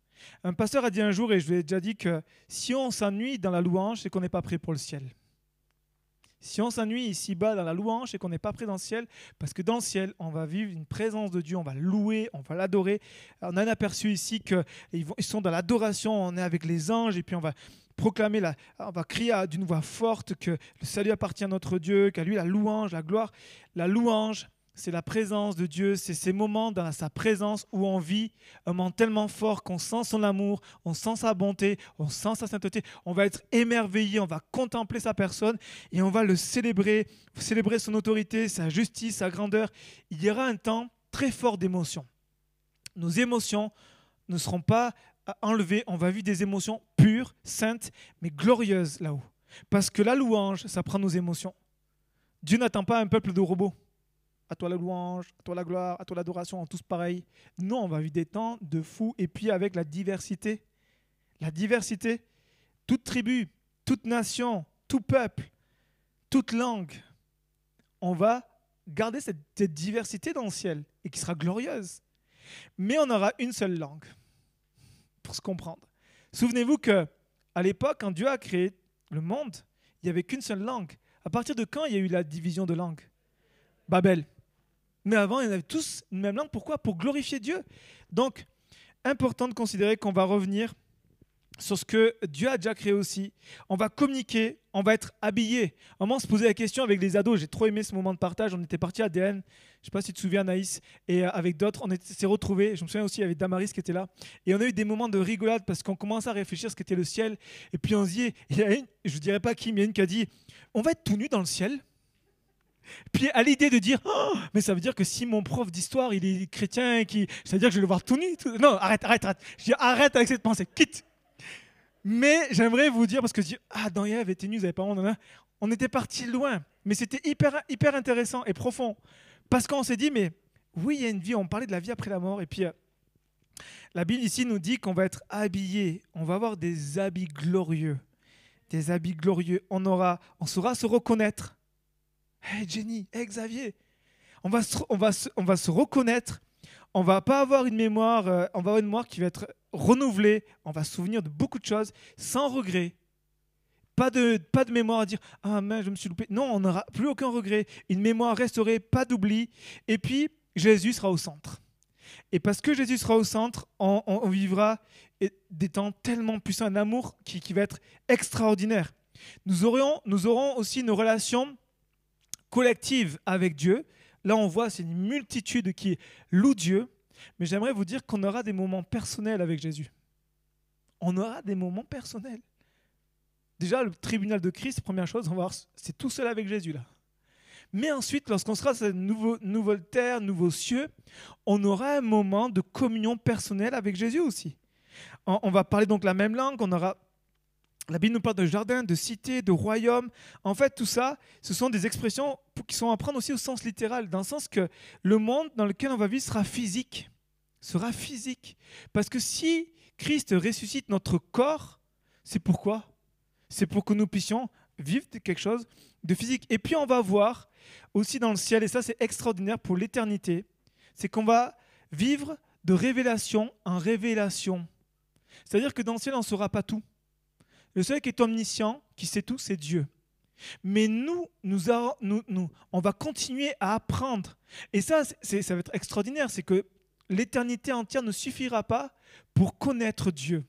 Un pasteur a dit un jour, et je lui ai déjà dit que si on s'ennuie dans la louange, c'est qu'on n'est pas prêt pour le ciel. Si on s'ennuie ici-bas dans la louange, c'est qu'on n'est pas prêt dans le ciel, parce que dans le ciel, on va vivre une présence de Dieu, on va louer, on va l'adorer. On a un aperçu ici qu'ils sont dans l'adoration, on est avec les anges, et puis on va proclamer, la, on va crier d'une voix forte que le salut appartient à notre Dieu, qu'à lui la louange, la gloire. La louange, c'est la présence de Dieu, c'est ces moments dans sa présence où on vit un moment tellement fort qu'on sent son amour, on sent sa bonté, on sent sa sainteté, on va être émerveillé, on va contempler sa personne et on va le célébrer, célébrer son autorité, sa justice, sa grandeur. Il y aura un temps très fort d'émotion. Nos émotions ne seront pas enlevées, on va vivre des émotions pures, saintes, mais glorieuses là-haut. Parce que la louange, ça prend nos émotions. Dieu n'attend pas un peuple de robots à toi la louange, à toi la gloire, à toi l'adoration, en tous pareils. Non, on va vivre des temps de fou et puis avec la diversité. La diversité, toute tribu, toute nation, tout peuple, toute langue. On va garder cette, diversité dans le ciel et qui sera glorieuse. Mais on aura une seule langue pour se comprendre. Souvenez-vous que à l'époque, quand Dieu a créé le monde, il n'y avait qu'une seule langue. À partir de quand il y a eu la division de langue Babel. Mais avant, ils avaient tous une même langue. Pourquoi? Pour glorifier Dieu. Donc, important de considérer qu'on va revenir sur ce que Dieu a déjà créé aussi. On va communiquer, on va être habillé. On va se poser la question avec les ados. J'ai trop aimé ce moment de partage. On était parti à DN. Je ne sais pas si tu te souviens, Naïs. Et euh, avec d'autres, on s'est retrouvés. Je me souviens aussi avec Damaris qui était là. Et on a eu des moments de rigolade parce qu'on commence à réfléchir ce qu'était le ciel. Et puis on se dit, il y a une, je ne dirais pas qui, mais il y a une qui a dit, on va être tout nu dans le ciel. Puis à l'idée de dire, oh, mais ça veut dire que si mon prof d'histoire il est chrétien, qui, ça veut dire que je vais le voir tout nu. Non, arrête, arrête, arrête. Je dis, arrête avec cette pensée, quitte. Mais j'aimerais vous dire, parce que je dis, ah, dans Yves était nu, vous n'avez pas honte, on était parti loin. Mais c'était hyper, hyper intéressant et profond. Parce qu'on s'est dit, mais oui, il y a une vie, on parlait de la vie après la mort. Et puis, euh, la Bible ici nous dit qu'on va être habillé, on va avoir des habits glorieux. Des habits glorieux. On, aura, on saura se reconnaître Hey Jenny, hey Xavier, on va, se, on, va on va se reconnaître, on va pas avoir une mémoire, euh, on va avoir une mémoire qui va être renouvelée, on va se souvenir de beaucoup de choses sans regret. Pas de, pas de mémoire à dire Ah, mais je me suis loupé. Non, on n'aura plus aucun regret. Une mémoire restaurée, pas d'oubli. Et puis, Jésus sera au centre. Et parce que Jésus sera au centre, on, vivra des temps tellement puissants, un amour qui, qui va être extraordinaire. Nous, nous aurons aussi une relation collective avec Dieu. Là, on voit, c'est une multitude qui loue Dieu. Mais j'aimerais vous dire qu'on aura des moments personnels avec Jésus. On aura des moments personnels. Déjà, le tribunal de Christ, première chose, on va c'est tout seul avec Jésus là. Mais ensuite, lorsqu'on sera sur cette nouvelle terre, nouveaux cieux, on aura un moment de communion personnelle avec Jésus aussi. On, on va parler donc la même langue, on aura la Bible nous parle de jardin, de cité, de royaume. En fait, tout ça, ce sont des expressions qui sont à prendre aussi au sens littéral, dans le sens que le monde dans lequel on va vivre sera physique. Sera physique. Parce que si Christ ressuscite notre corps, c'est pourquoi? C'est pour que nous puissions vivre quelque chose de physique. Et puis on va voir aussi dans le ciel, et ça c'est extraordinaire pour l'éternité, c'est qu'on va vivre de révélation en révélation. C'est-à-dire que dans le ciel, on ne saura pas tout. Le seul qui est omniscient, qui sait tout, c'est Dieu. Mais nous, nous, on va continuer à apprendre. Et ça, ça va être extraordinaire, c'est que l'éternité entière ne suffira pas pour connaître Dieu.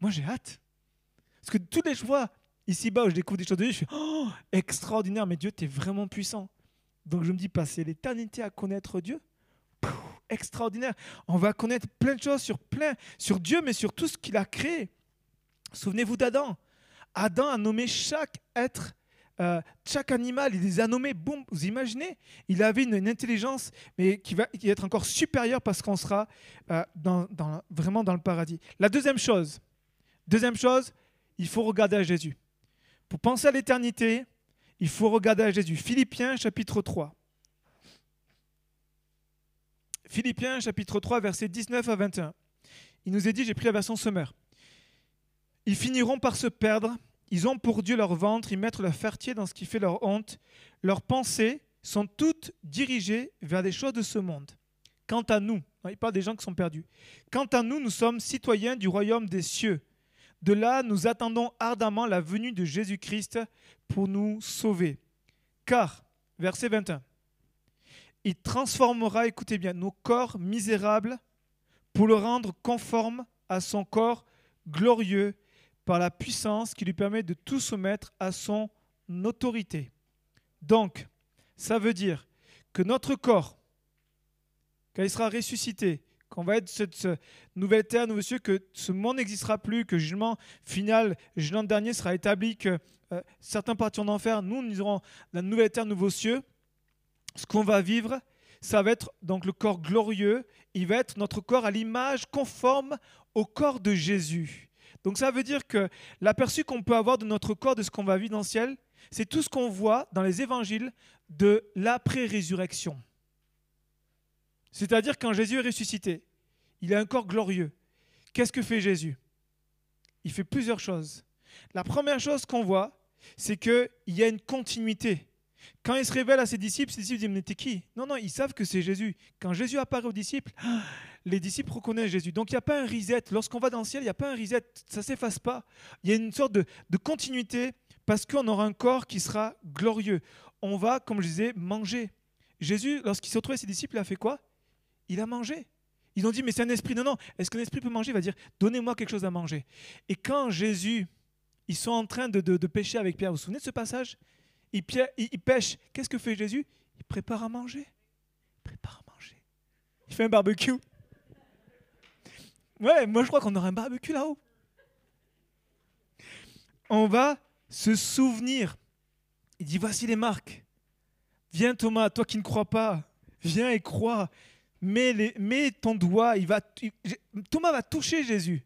Moi, j'ai hâte. Parce que tous les fois, ici-bas, où je découvre des choses de Dieu, je suis oh, extraordinaire, mais Dieu, tu es vraiment puissant. Donc je me dis, passer l'éternité à connaître Dieu, extraordinaire. On va connaître plein de choses sur plein, sur Dieu, mais sur tout ce qu'il a créé. Souvenez-vous d'Adam. Adam a nommé chaque être, euh, chaque animal, il les a nommés, boum, vous imaginez? Il avait une, intelligence, mais qui va, être encore supérieure parce qu'on sera euh, vraiment dans le paradis. La deuxième chose, deuxième chose, il faut regarder à Jésus. Pour penser à l'éternité, il faut regarder à Jésus. Philippiens chapitre 3. Philippiens chapitre 3, versets 19 à 21. Il nous est dit, j'ai pris la version Sommer. Ils finiront par se perdre, ils ont pour Dieu leur ventre, ils mettent leur fertier dans ce qui fait leur honte. Leurs pensées sont toutes dirigées vers des choses de ce monde. Quant à nous, il parle des gens qui sont perdus. Quant à nous, nous sommes citoyens du royaume des cieux. De là, nous attendons ardemment la venue de Jésus-Christ pour nous sauver. Car, verset 21, il transformera, écoutez bien, nos corps misérables pour le rendre conforme à son corps glorieux par la puissance qui lui permet de tout soumettre à son autorité. Donc, ça veut dire que notre corps, quand il sera ressuscité, qu'on va être cette, nouvelle terre, nouveau cieux, que ce monde n'existera plus, que le jugement final, le jugement dernier sera établi, que euh, certains partiront d'enfer, nous, nous aurons la nouvelle terre, nouveau cieux, ce qu'on va vivre, ça va être donc le corps glorieux, il va être notre corps à l'image conforme au corps de Jésus. Donc ça veut dire que l'aperçu qu'on peut avoir de notre corps, de ce qu'on va vivre dans le ciel, c'est tout ce qu'on voit dans les évangiles de l'après-résurrection. C'est-à-dire quand Jésus est ressuscité, il a un corps glorieux. Qu'est-ce que fait Jésus? Il fait plusieurs choses. La première chose qu'on voit, c'est qu'il y a une continuité. Quand il se révèle à ses disciples, ses disciples disent Mais t'es qui? Non, non, ils savent que c'est Jésus. Quand Jésus apparaît aux disciples, les disciples reconnaissent Jésus. Donc il n'y a pas un reset. Lorsqu'on va dans le ciel, il n'y a pas un reset. Ça ne s'efface pas. Il y a une sorte de, continuité parce qu'on aura un corps qui sera glorieux. On va, comme je disais, manger. Jésus, lorsqu'il s'est retrouvé avec ses disciples, il a fait quoi? Il a mangé. Ils ont dit, mais c'est un esprit. Non, non, est-ce qu'un esprit peut manger? Il va dire, donnez-moi quelque chose à manger. Et quand Jésus, ils sont en train de, de, pêcher avec Pierre, vous vous souvenez de ce passage? Il, pêche. Qu'est-ce que fait Jésus? Il prépare à manger. Il prépare à manger. Il fait un barbecue. Ouais, moi je crois qu'on aura un barbecue là-haut. On va se souvenir. Il dit voici les marques. Viens Thomas, toi qui ne crois pas, viens et crois. Mets, les, mets ton doigt. Il va, Thomas va toucher Jésus.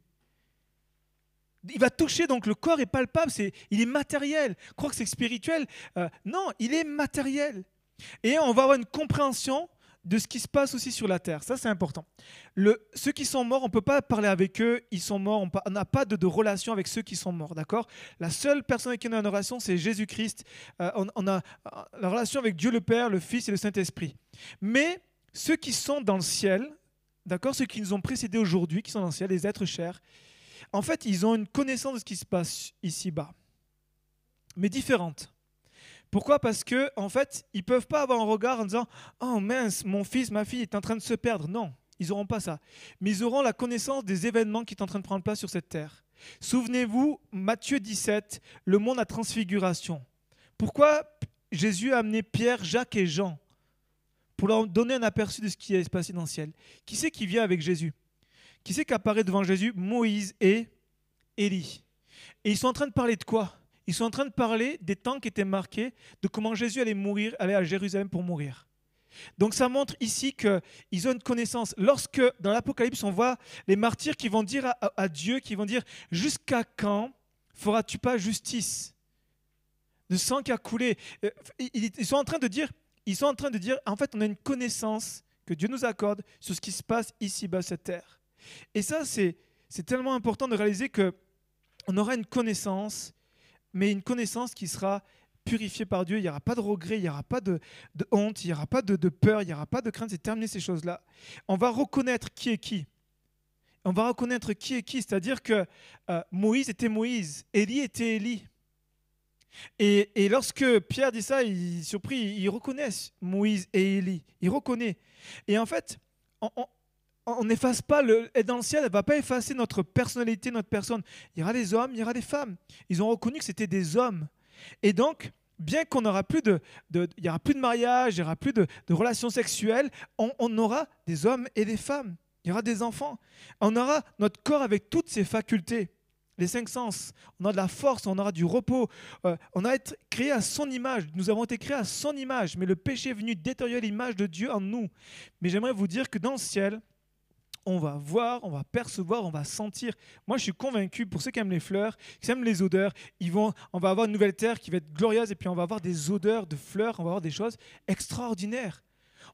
Il va toucher, donc le corps est palpable, c'est, il est matériel. Croire que c'est spirituel, euh, non, il est matériel. Et on va avoir une compréhension de ce qui se passe aussi sur la terre. Ça, c'est important. Ceux qui sont morts, on ne peut pas parler avec eux, ils sont morts, on n'a pas de, relation avec ceux qui sont morts, d'accord? La seule personne avec qui on a une relation, c'est Jésus-Christ. Euh, on, a euh, la relation avec Dieu le Père, le Fils et le Saint-Esprit. Mais ceux qui sont dans le ciel, d'accord? Ceux qui nous ont précédés aujourd'hui, qui sont dans le ciel, les êtres chers, en fait, ils ont une connaissance de ce qui se passe ici-bas, mais différente. Pourquoi? Parce que en fait, ils peuvent pas avoir un regard en disant "Oh mince, mon fils, ma fille est en train de se perdre." Non, ils n'auront pas ça. Mais ils auront la connaissance des événements qui sont en train de prendre place sur cette terre. Souvenez-vous, Matthieu 17, le monde à transfiguration. Pourquoi Jésus a amené Pierre, Jacques et Jean pour leur donner un aperçu de ce qui est passé dans le ciel? Qui c'est qui vient avec Jésus? Qui c'est qui apparaît devant Jésus? Moïse et Élie. Et ils sont en train de parler de quoi? Ils sont en train de parler des temps qui étaient marqués, de comment Jésus allait mourir, aller à Jérusalem pour mourir. Donc ça montre ici qu'ils ont une connaissance. Lorsque dans l'Apocalypse on voit les martyrs qui vont dire à, Dieu, qui vont dire jusqu'à quand feras-tu pas justice? De sang qui a coulé. Ils sont en train de dire, ils sont en train de dire, en fait on a une connaissance que Dieu nous accorde sur ce qui se passe ici-bas cette terre. Et ça, c'est tellement important de réaliser que on aura une connaissance, mais une connaissance qui sera purifiée par Dieu. Il n'y aura pas de regret, il n'y aura pas de, honte, il n'y aura pas de, peur, il n'y aura pas de crainte. C'est terminé ces choses-là. On va reconnaître qui est qui. On va reconnaître qui est qui. C'est-à-dire que euh, Moïse était Moïse, Élie était Élie. Et, lorsque Pierre dit ça, il est surpris, il reconnaît Moïse et Élie. Il reconnaît. Et en fait, on n'efface pas le. Et dans le ciel, elle ne va pas effacer notre personnalité, notre personne. Il y aura des hommes, il y aura des femmes. Ils ont reconnu que c'était des hommes. Et donc, bien qu'on n'aura plus de, il y aura plus de mariage, il n'y aura plus de, relations sexuelles, on, on, aura des hommes et des femmes. Il y aura des enfants. On aura notre corps avec toutes ses facultés les cinq sens, on a de la force, on aura du repos, euh, on a été créé à son image, nous avons été créés à son image, mais le péché est venu détériorer l'image de Dieu en nous. Mais j'aimerais vous dire que dans le ciel, on va voir, on va percevoir, on va sentir. Moi, je suis convaincu, pour ceux qui aiment les fleurs, qui aiment les odeurs, ils vont, on va avoir une nouvelle terre qui va être glorieuse, et puis on va avoir des odeurs de fleurs, on va avoir des choses extraordinaires.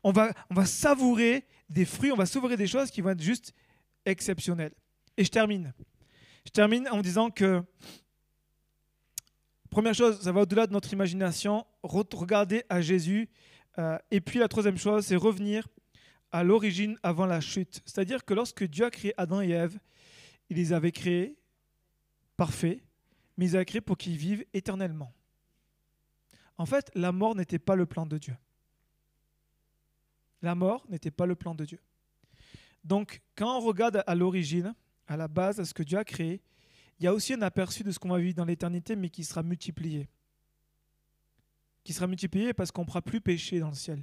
On va, on va savourer des fruits, on va savourer des choses qui vont être juste exceptionnelles. Et je termine. Je termine en disant que, première chose, ça va au-delà de notre imagination, regarder à Jésus. Euh, et puis la troisième chose, c'est revenir à l'origine avant la chute. C'est-à-dire que lorsque Dieu a créé Adam et Ève, il les avait créés parfaits, mais il les a créés pour qu'ils vivent éternellement. En fait, la mort n'était pas le plan de Dieu. La mort n'était pas le plan de Dieu. Donc, quand on regarde à l'origine, à la base, à ce que Dieu a créé, il y a aussi un aperçu de ce qu'on va vivre dans l'éternité, mais qui sera multiplié. Qui sera multiplié parce qu'on ne pourra plus pécher dans le ciel.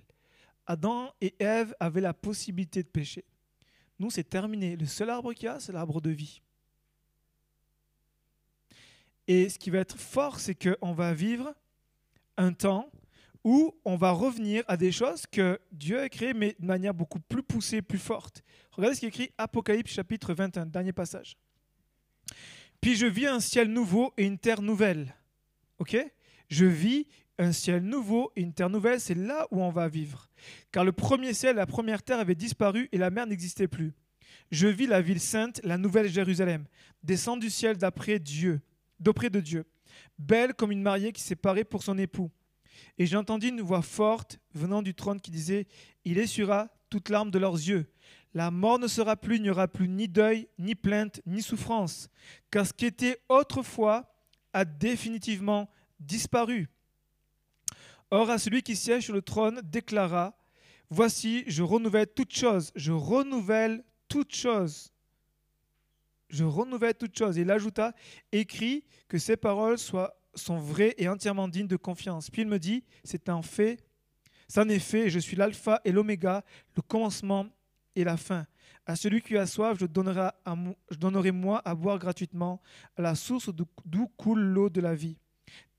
Adam et Ève avaient la possibilité de pécher. Nous, c'est terminé. Le seul arbre qu'il y a, c'est l'arbre de vie. Et ce qui va être fort, c'est qu'on va vivre un temps où on va revenir à des choses que Dieu a créées, mais de manière beaucoup plus poussée, plus forte. Regardez ce qui est écrit Apocalypse chapitre 21, dernier passage. Puis je vis un ciel nouveau et une terre nouvelle. Ok? Je vis un ciel nouveau et une terre nouvelle, c'est là où on va vivre. Car le premier ciel, la première terre avait disparu et la mer n'existait plus. Je vis la ville sainte, la nouvelle Jérusalem, descend du ciel d'après Dieu, d'auprès de Dieu, belle comme une mariée qui s'est parée pour son époux. Et j'ai entendu une voix forte venant du trône qui disait, Il essuiera toute larme de leurs yeux. La mort ne sera plus, il n'y aura plus ni deuil, ni plainte, ni souffrance, car ce qui était autrefois a définitivement disparu. Or à celui qui siège sur le trône déclara, Voici, je renouvelle toutes choses, je renouvelle toutes choses. Je renouvelle toutes choses. Il ajouta, écrit que ces paroles soient sont vrais et entièrement dignes de confiance. Puis il me dit, c'est un fait, c'en est fait, je suis l'alpha et l'oméga, le commencement et la fin. À celui qui a soif, je donnerai, je donnerai moi à boire gratuitement à la source d'où coule l'eau de la vie.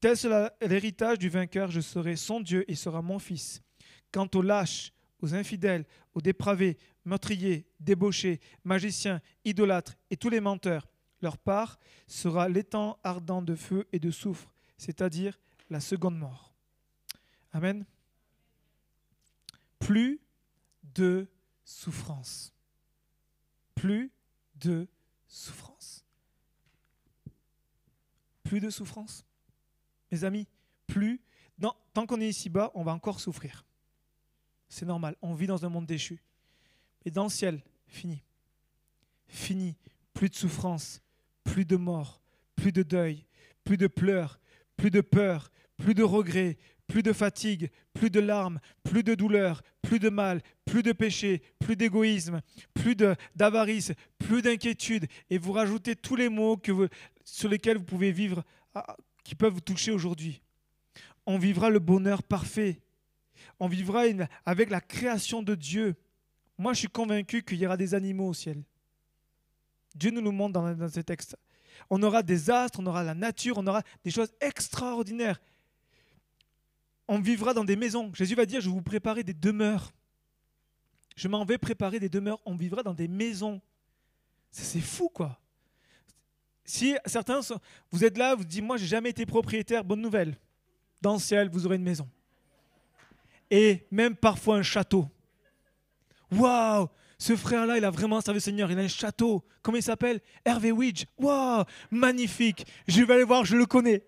Tel sera l'héritage du vainqueur, je serai son Dieu et sera mon fils. Quant aux lâches, aux infidèles, aux dépravés, meurtriers, débauchés, magiciens, idolâtres et tous les menteurs, leur part sera l'étang ardent de feu et de soufre, c'est-à-dire la seconde mort. Amen. Plus de souffrance. Plus de souffrance. Plus de souffrance. Mes amis, plus. Tant qu'on est ici-bas, on va encore souffrir. C'est normal, on vit dans un monde déchu. Mais dans le ciel, fini. Fini. Plus de souffrance, plus de mort, plus de deuil, plus de pleurs, plus de peur, plus de regrets, plus de fatigue, plus de larmes, plus de douleur, plus de mal, plus de péché, plus d'égoïsme, plus d'avarice, plus d'inquiétude. Et vous rajoutez tous les mots sur lesquels vous pouvez vivre, ah, qui peuvent vous toucher aujourd'hui. On vivra le bonheur parfait. On vivra avec la création de Dieu. Moi, je suis convaincu qu'il y aura des animaux au ciel. Dieu nous le montre dans, dans ces textes. On aura des astres, on aura la nature, on aura des choses extraordinaires. On vivra dans des maisons. Jésus va dire, je vais vous préparer des demeures. Je m'en vais préparer des demeures. On vivra dans des maisons. C'est fou, quoi. Si certains, vous êtes là, vous dites, moi, j'ai jamais été propriétaire, bonne nouvelle. Dans le ciel, vous aurez une maison. Et même parfois un château. Waouh ce frère-là, il a vraiment servi le Seigneur. Il a un château. Comment il s'appelle? Hervé Widge. Waouh Magnifique. Je vais aller voir, je le connais.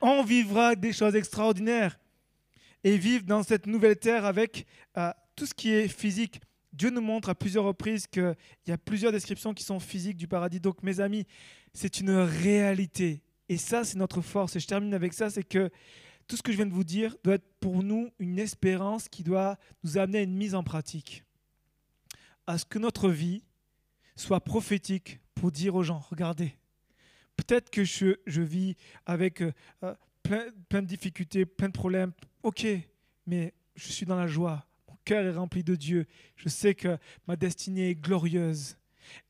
On vivra des choses extraordinaires. Et vivre dans cette nouvelle terre avec euh, tout ce qui est physique. Dieu nous montre à plusieurs reprises qu'il y a plusieurs descriptions qui sont physiques du paradis. Donc, mes amis, c'est une réalité. Et ça, c'est notre force. Et je termine avec ça, c'est que tout ce que je viens de vous dire doit être pour nous une espérance qui doit nous amener à une mise en pratique à ce que notre vie soit prophétique pour dire aux gens, regardez, peut-être que je, vis avec euh, euh, plein, de difficultés, plein de problèmes, ok, mais je suis dans la joie, cœur est rempli de Dieu, je sais que ma destinée est glorieuse.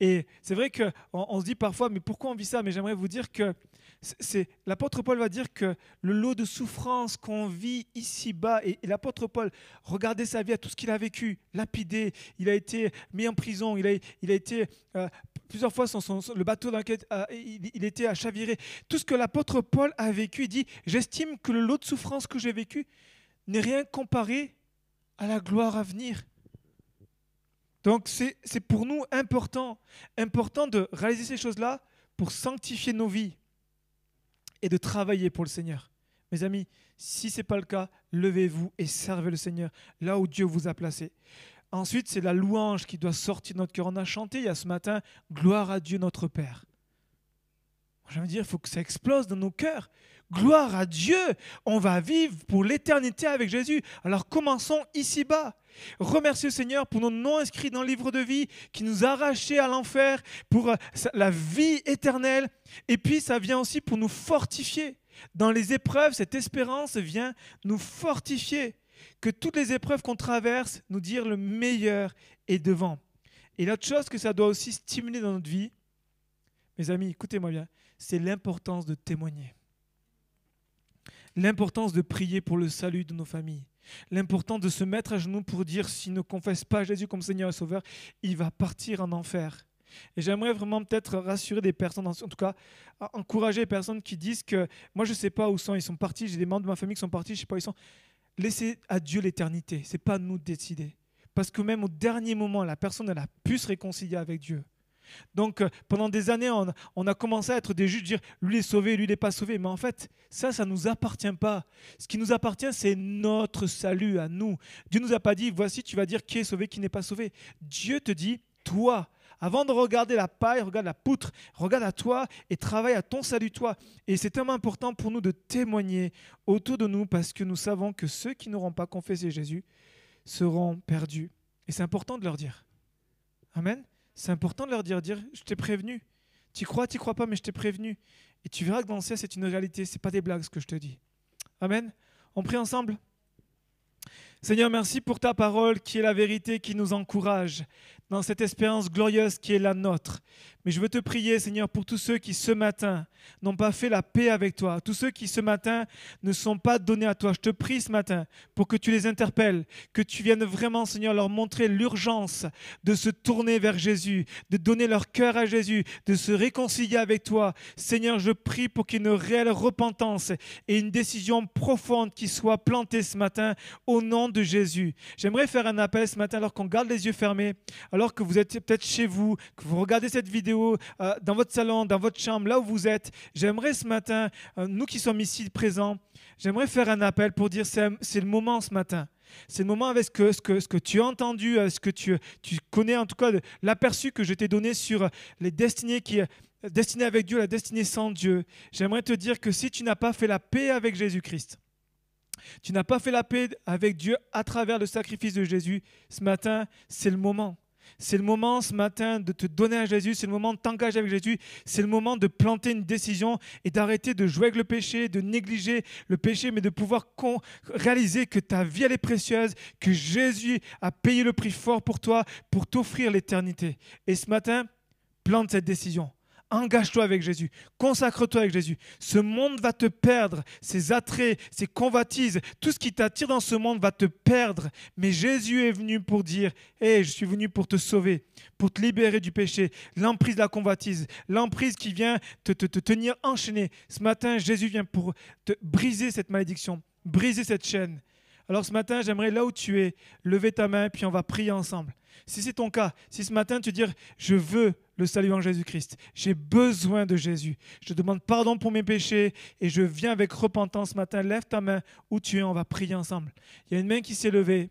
Et c'est vrai qu'on on se dit parfois, mais pourquoi on vit ça? Mais j'aimerais vous dire que c'est l'apôtre Paul va dire que le lot de souffrance qu'on vit ici-bas, et, l'apôtre Paul, regardez sa vie, à tout ce qu'il a vécu, lapidé, il a été mis en prison, il a, été euh, plusieurs fois, son, le bateau dans lequel euh, il, il, était à chavirer. Tout ce que l'apôtre Paul a vécu, il dit, j'estime que le lot de souffrance que j'ai vécu n'est rien comparé à la gloire à venir. Donc c'est pour nous important, important de réaliser ces choses-là pour sanctifier nos vies et de travailler pour le Seigneur. Mes amis, si ce n'est pas le cas, levez-vous et servez le Seigneur là où Dieu vous a placé. Ensuite, c'est la louange qui doit sortir de notre cœur. On a chanté il y a ce matin, Gloire à Dieu notre Père. Veux dire, il faut que ça explose dans nos cœurs. Gloire à Dieu, on va vivre pour l'éternité avec Jésus. Alors commençons ici-bas. Remerciez le Seigneur pour nos noms inscrits dans le livre de vie, qui nous a arrachés à l'enfer, pour euh, la vie éternelle. Et puis ça vient aussi pour nous fortifier. Dans les épreuves, cette espérance vient nous fortifier. Que toutes les épreuves qu'on traverse, nous dire le meilleur est devant. Et l'autre chose que ça doit aussi stimuler dans notre vie, mes amis, écoutez-moi bien, c'est l'importance de témoigner. L'importance de prier pour le salut de nos familles. L'importance de se mettre à genoux pour dire s'il ne confesse pas Jésus comme Seigneur et Sauveur, il va partir en enfer. Et j'aimerais vraiment peut-être rassurer des personnes, en tout cas encourager les personnes qui disent que moi je ne sais pas où sont, ils sont partis, j'ai des membres de ma famille qui sont partis, je ne sais pas où ils sont. Laissez à Dieu l'éternité, ce n'est pas à nous de décider. Parce que même au dernier moment, la personne elle a pu se réconcilier avec Dieu. Donc euh, pendant des années, on, a commencé à être des juges, dire lui est sauvé, lui n'est pas sauvé. Mais en fait, ça, ça ne nous appartient pas. Ce qui nous appartient, c'est notre salut à nous. Dieu ne nous a pas dit, voici, tu vas dire qui est sauvé, qui n'est pas sauvé. Dieu te dit, toi, avant de regarder la paille, regarde la poutre, regarde à toi et travaille à ton salut toi. Et c'est tellement important pour nous de témoigner autour de nous parce que nous savons que ceux qui n'auront pas confessé Jésus seront perdus. Et c'est important de leur dire. Amen. C'est important de leur dire, dire je t'ai prévenu. Tu crois, tu crois pas, mais je t'ai prévenu. Et tu verras que dans le ciel, c'est une réalité. C'est pas des blagues ce que je te dis. Amen. On prie ensemble. Seigneur, merci pour ta parole qui est la vérité, qui nous encourage dans cette espérance glorieuse qui est la nôtre. Mais je veux te prier, Seigneur, pour tous ceux qui ce matin n'ont pas fait la paix avec toi, tous ceux qui ce matin ne sont pas donnés à toi. Je te prie ce matin pour que tu les interpelles, que tu viennes vraiment, Seigneur, leur montrer l'urgence de se tourner vers Jésus, de donner leur cœur à Jésus, de se réconcilier avec toi. Seigneur, je prie pour qu'il réelle repentance et une décision profonde qui soit plantée ce matin au nom de Jésus. J'aimerais faire un appel ce matin alors qu'on garde les yeux fermés que vous êtes peut-être chez vous, que vous regardez cette vidéo euh, dans votre salon, dans votre chambre, là où vous êtes, j'aimerais ce matin, euh, nous qui sommes ici présents, j'aimerais faire un appel pour dire c'est le moment ce matin. C'est le moment avec ce que, tu as entendu, euh, ce que tu, tu connais en tout cas, l'aperçu que je t'ai donné sur les destinées qui destinée avec Dieu, la destinée sans Dieu. J'aimerais te dire que si tu n'as pas fait la paix avec Jésus-Christ, tu n'as pas fait la paix avec Dieu à travers le sacrifice de Jésus, ce matin, c'est le moment. C'est le moment ce matin de te donner à Jésus, c'est le moment de t'engager avec Jésus, c'est le moment de planter une décision et d'arrêter de jouer avec le péché, de négliger le péché, mais de pouvoir réaliser que ta vie elle est précieuse, que Jésus a payé le prix fort pour toi, pour t'offrir l'éternité. Et ce matin, plante cette décision. Engage-toi avec Jésus. Consacre-toi avec Jésus. Ce monde va te perdre. Ses attraits, ses convoitises, tout ce qui t'attire dans ce monde va te perdre. Mais Jésus est venu pour dire Hé, je suis venu pour te sauver, pour te libérer du péché, l'emprise de la convoitise, l'emprise qui vient te, te, te tenir enchaîné. Ce matin, Jésus vient pour te briser cette malédiction, briser cette chaîne. Alors ce matin, j'aimerais là où tu es, lever ta main, puis on va prier ensemble. Si c'est ton cas, si ce matin tu dis je veux le salut en Jésus-Christ, j'ai besoin de Jésus, je demande pardon pour mes péchés et je viens avec repentance ce matin, lève ta main où tu es, on va prier ensemble. Il y a une main qui s'est levée,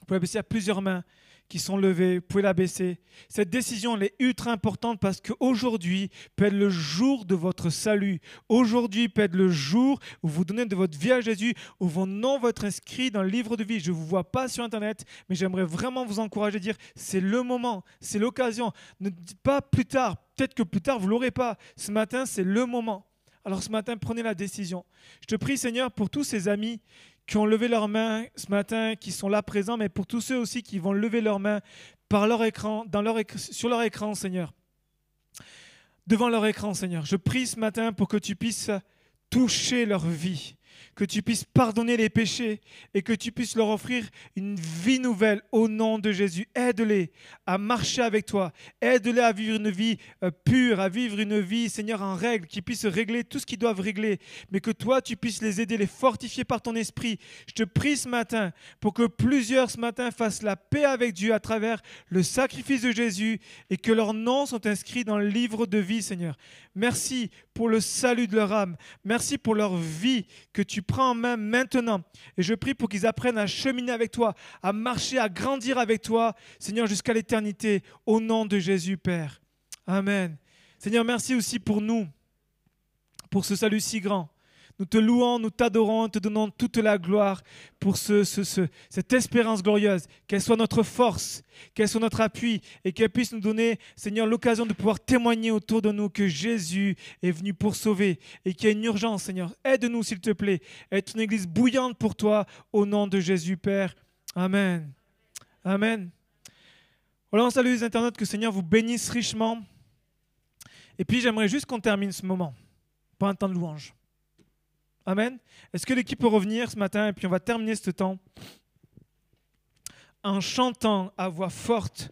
vous pouvez baisser à plusieurs mains qui sont levées, vous pouvez la baisser. Cette décision, elle est ultra importante parce qu'aujourd'hui peut être le jour de votre salut. Aujourd'hui peut être le jour où vous donnez de votre vie à Jésus, où vos noms vont être inscrits dans le livre de vie. Je ne vous vois pas sur Internet, mais j'aimerais vraiment vous encourager à dire, c'est le moment, c'est l'occasion. Ne dites pas plus tard, peut-être que plus tard vous ne l'aurez pas. Ce matin, c'est le moment. Alors ce matin, prenez la décision. Je te prie, Seigneur, pour tous ces amis qui ont levé leurs mains ce matin, qui sont là présents, mais pour tous ceux aussi qui vont lever leurs mains par leur écran, dans leur sur leur écran, Seigneur. Devant leur écran, Seigneur. Je prie ce matin pour que tu puisses toucher leur vie que tu puisses pardonner les péchés et que tu puisses leur offrir une vie nouvelle au nom de Jésus. Aide-les à marcher avec toi. Aide-les à vivre une vie euh, pure, à vivre une vie, Seigneur, en règle, qu'ils puissent régler tout ce qu'ils doivent régler, mais que toi, tu puisses les aider, les fortifier par ton esprit. Je te prie ce matin pour que plusieurs ce matin fassent la paix avec Dieu à travers le sacrifice de Jésus et que leurs noms sont inscrits dans le livre de vie, Seigneur. Merci pour le salut de leur âme. Merci pour leur vie tu prends en main maintenant. Et je prie pour qu'ils apprennent à cheminer avec toi, à marcher, à grandir avec toi, Seigneur, jusqu'à l'éternité, au nom de Jésus, Père. Amen. Seigneur, merci aussi pour nous, pour ce salut si grand. Nous te louons, nous t'adorons, te donnons toute la gloire pour ce, cette espérance glorieuse. Qu'elle soit notre force, qu'elle soit notre appui et qu'elle puisse nous donner, Seigneur, l'occasion de pouvoir témoigner autour de nous que Jésus est venu pour sauver et qu'il y a une urgence, Seigneur. Aide-nous, s'il te plaît, être une église bouillante pour toi au nom de Jésus, Père. Amen. Amen. Voilà, on salue les internautes, que Seigneur vous bénisse richement. Et puis j'aimerais juste qu'on termine ce moment, pas un temps de louange. Amen. Est-ce que l'équipe peut revenir ce matin et puis on va terminer ce temps en chantant à voix forte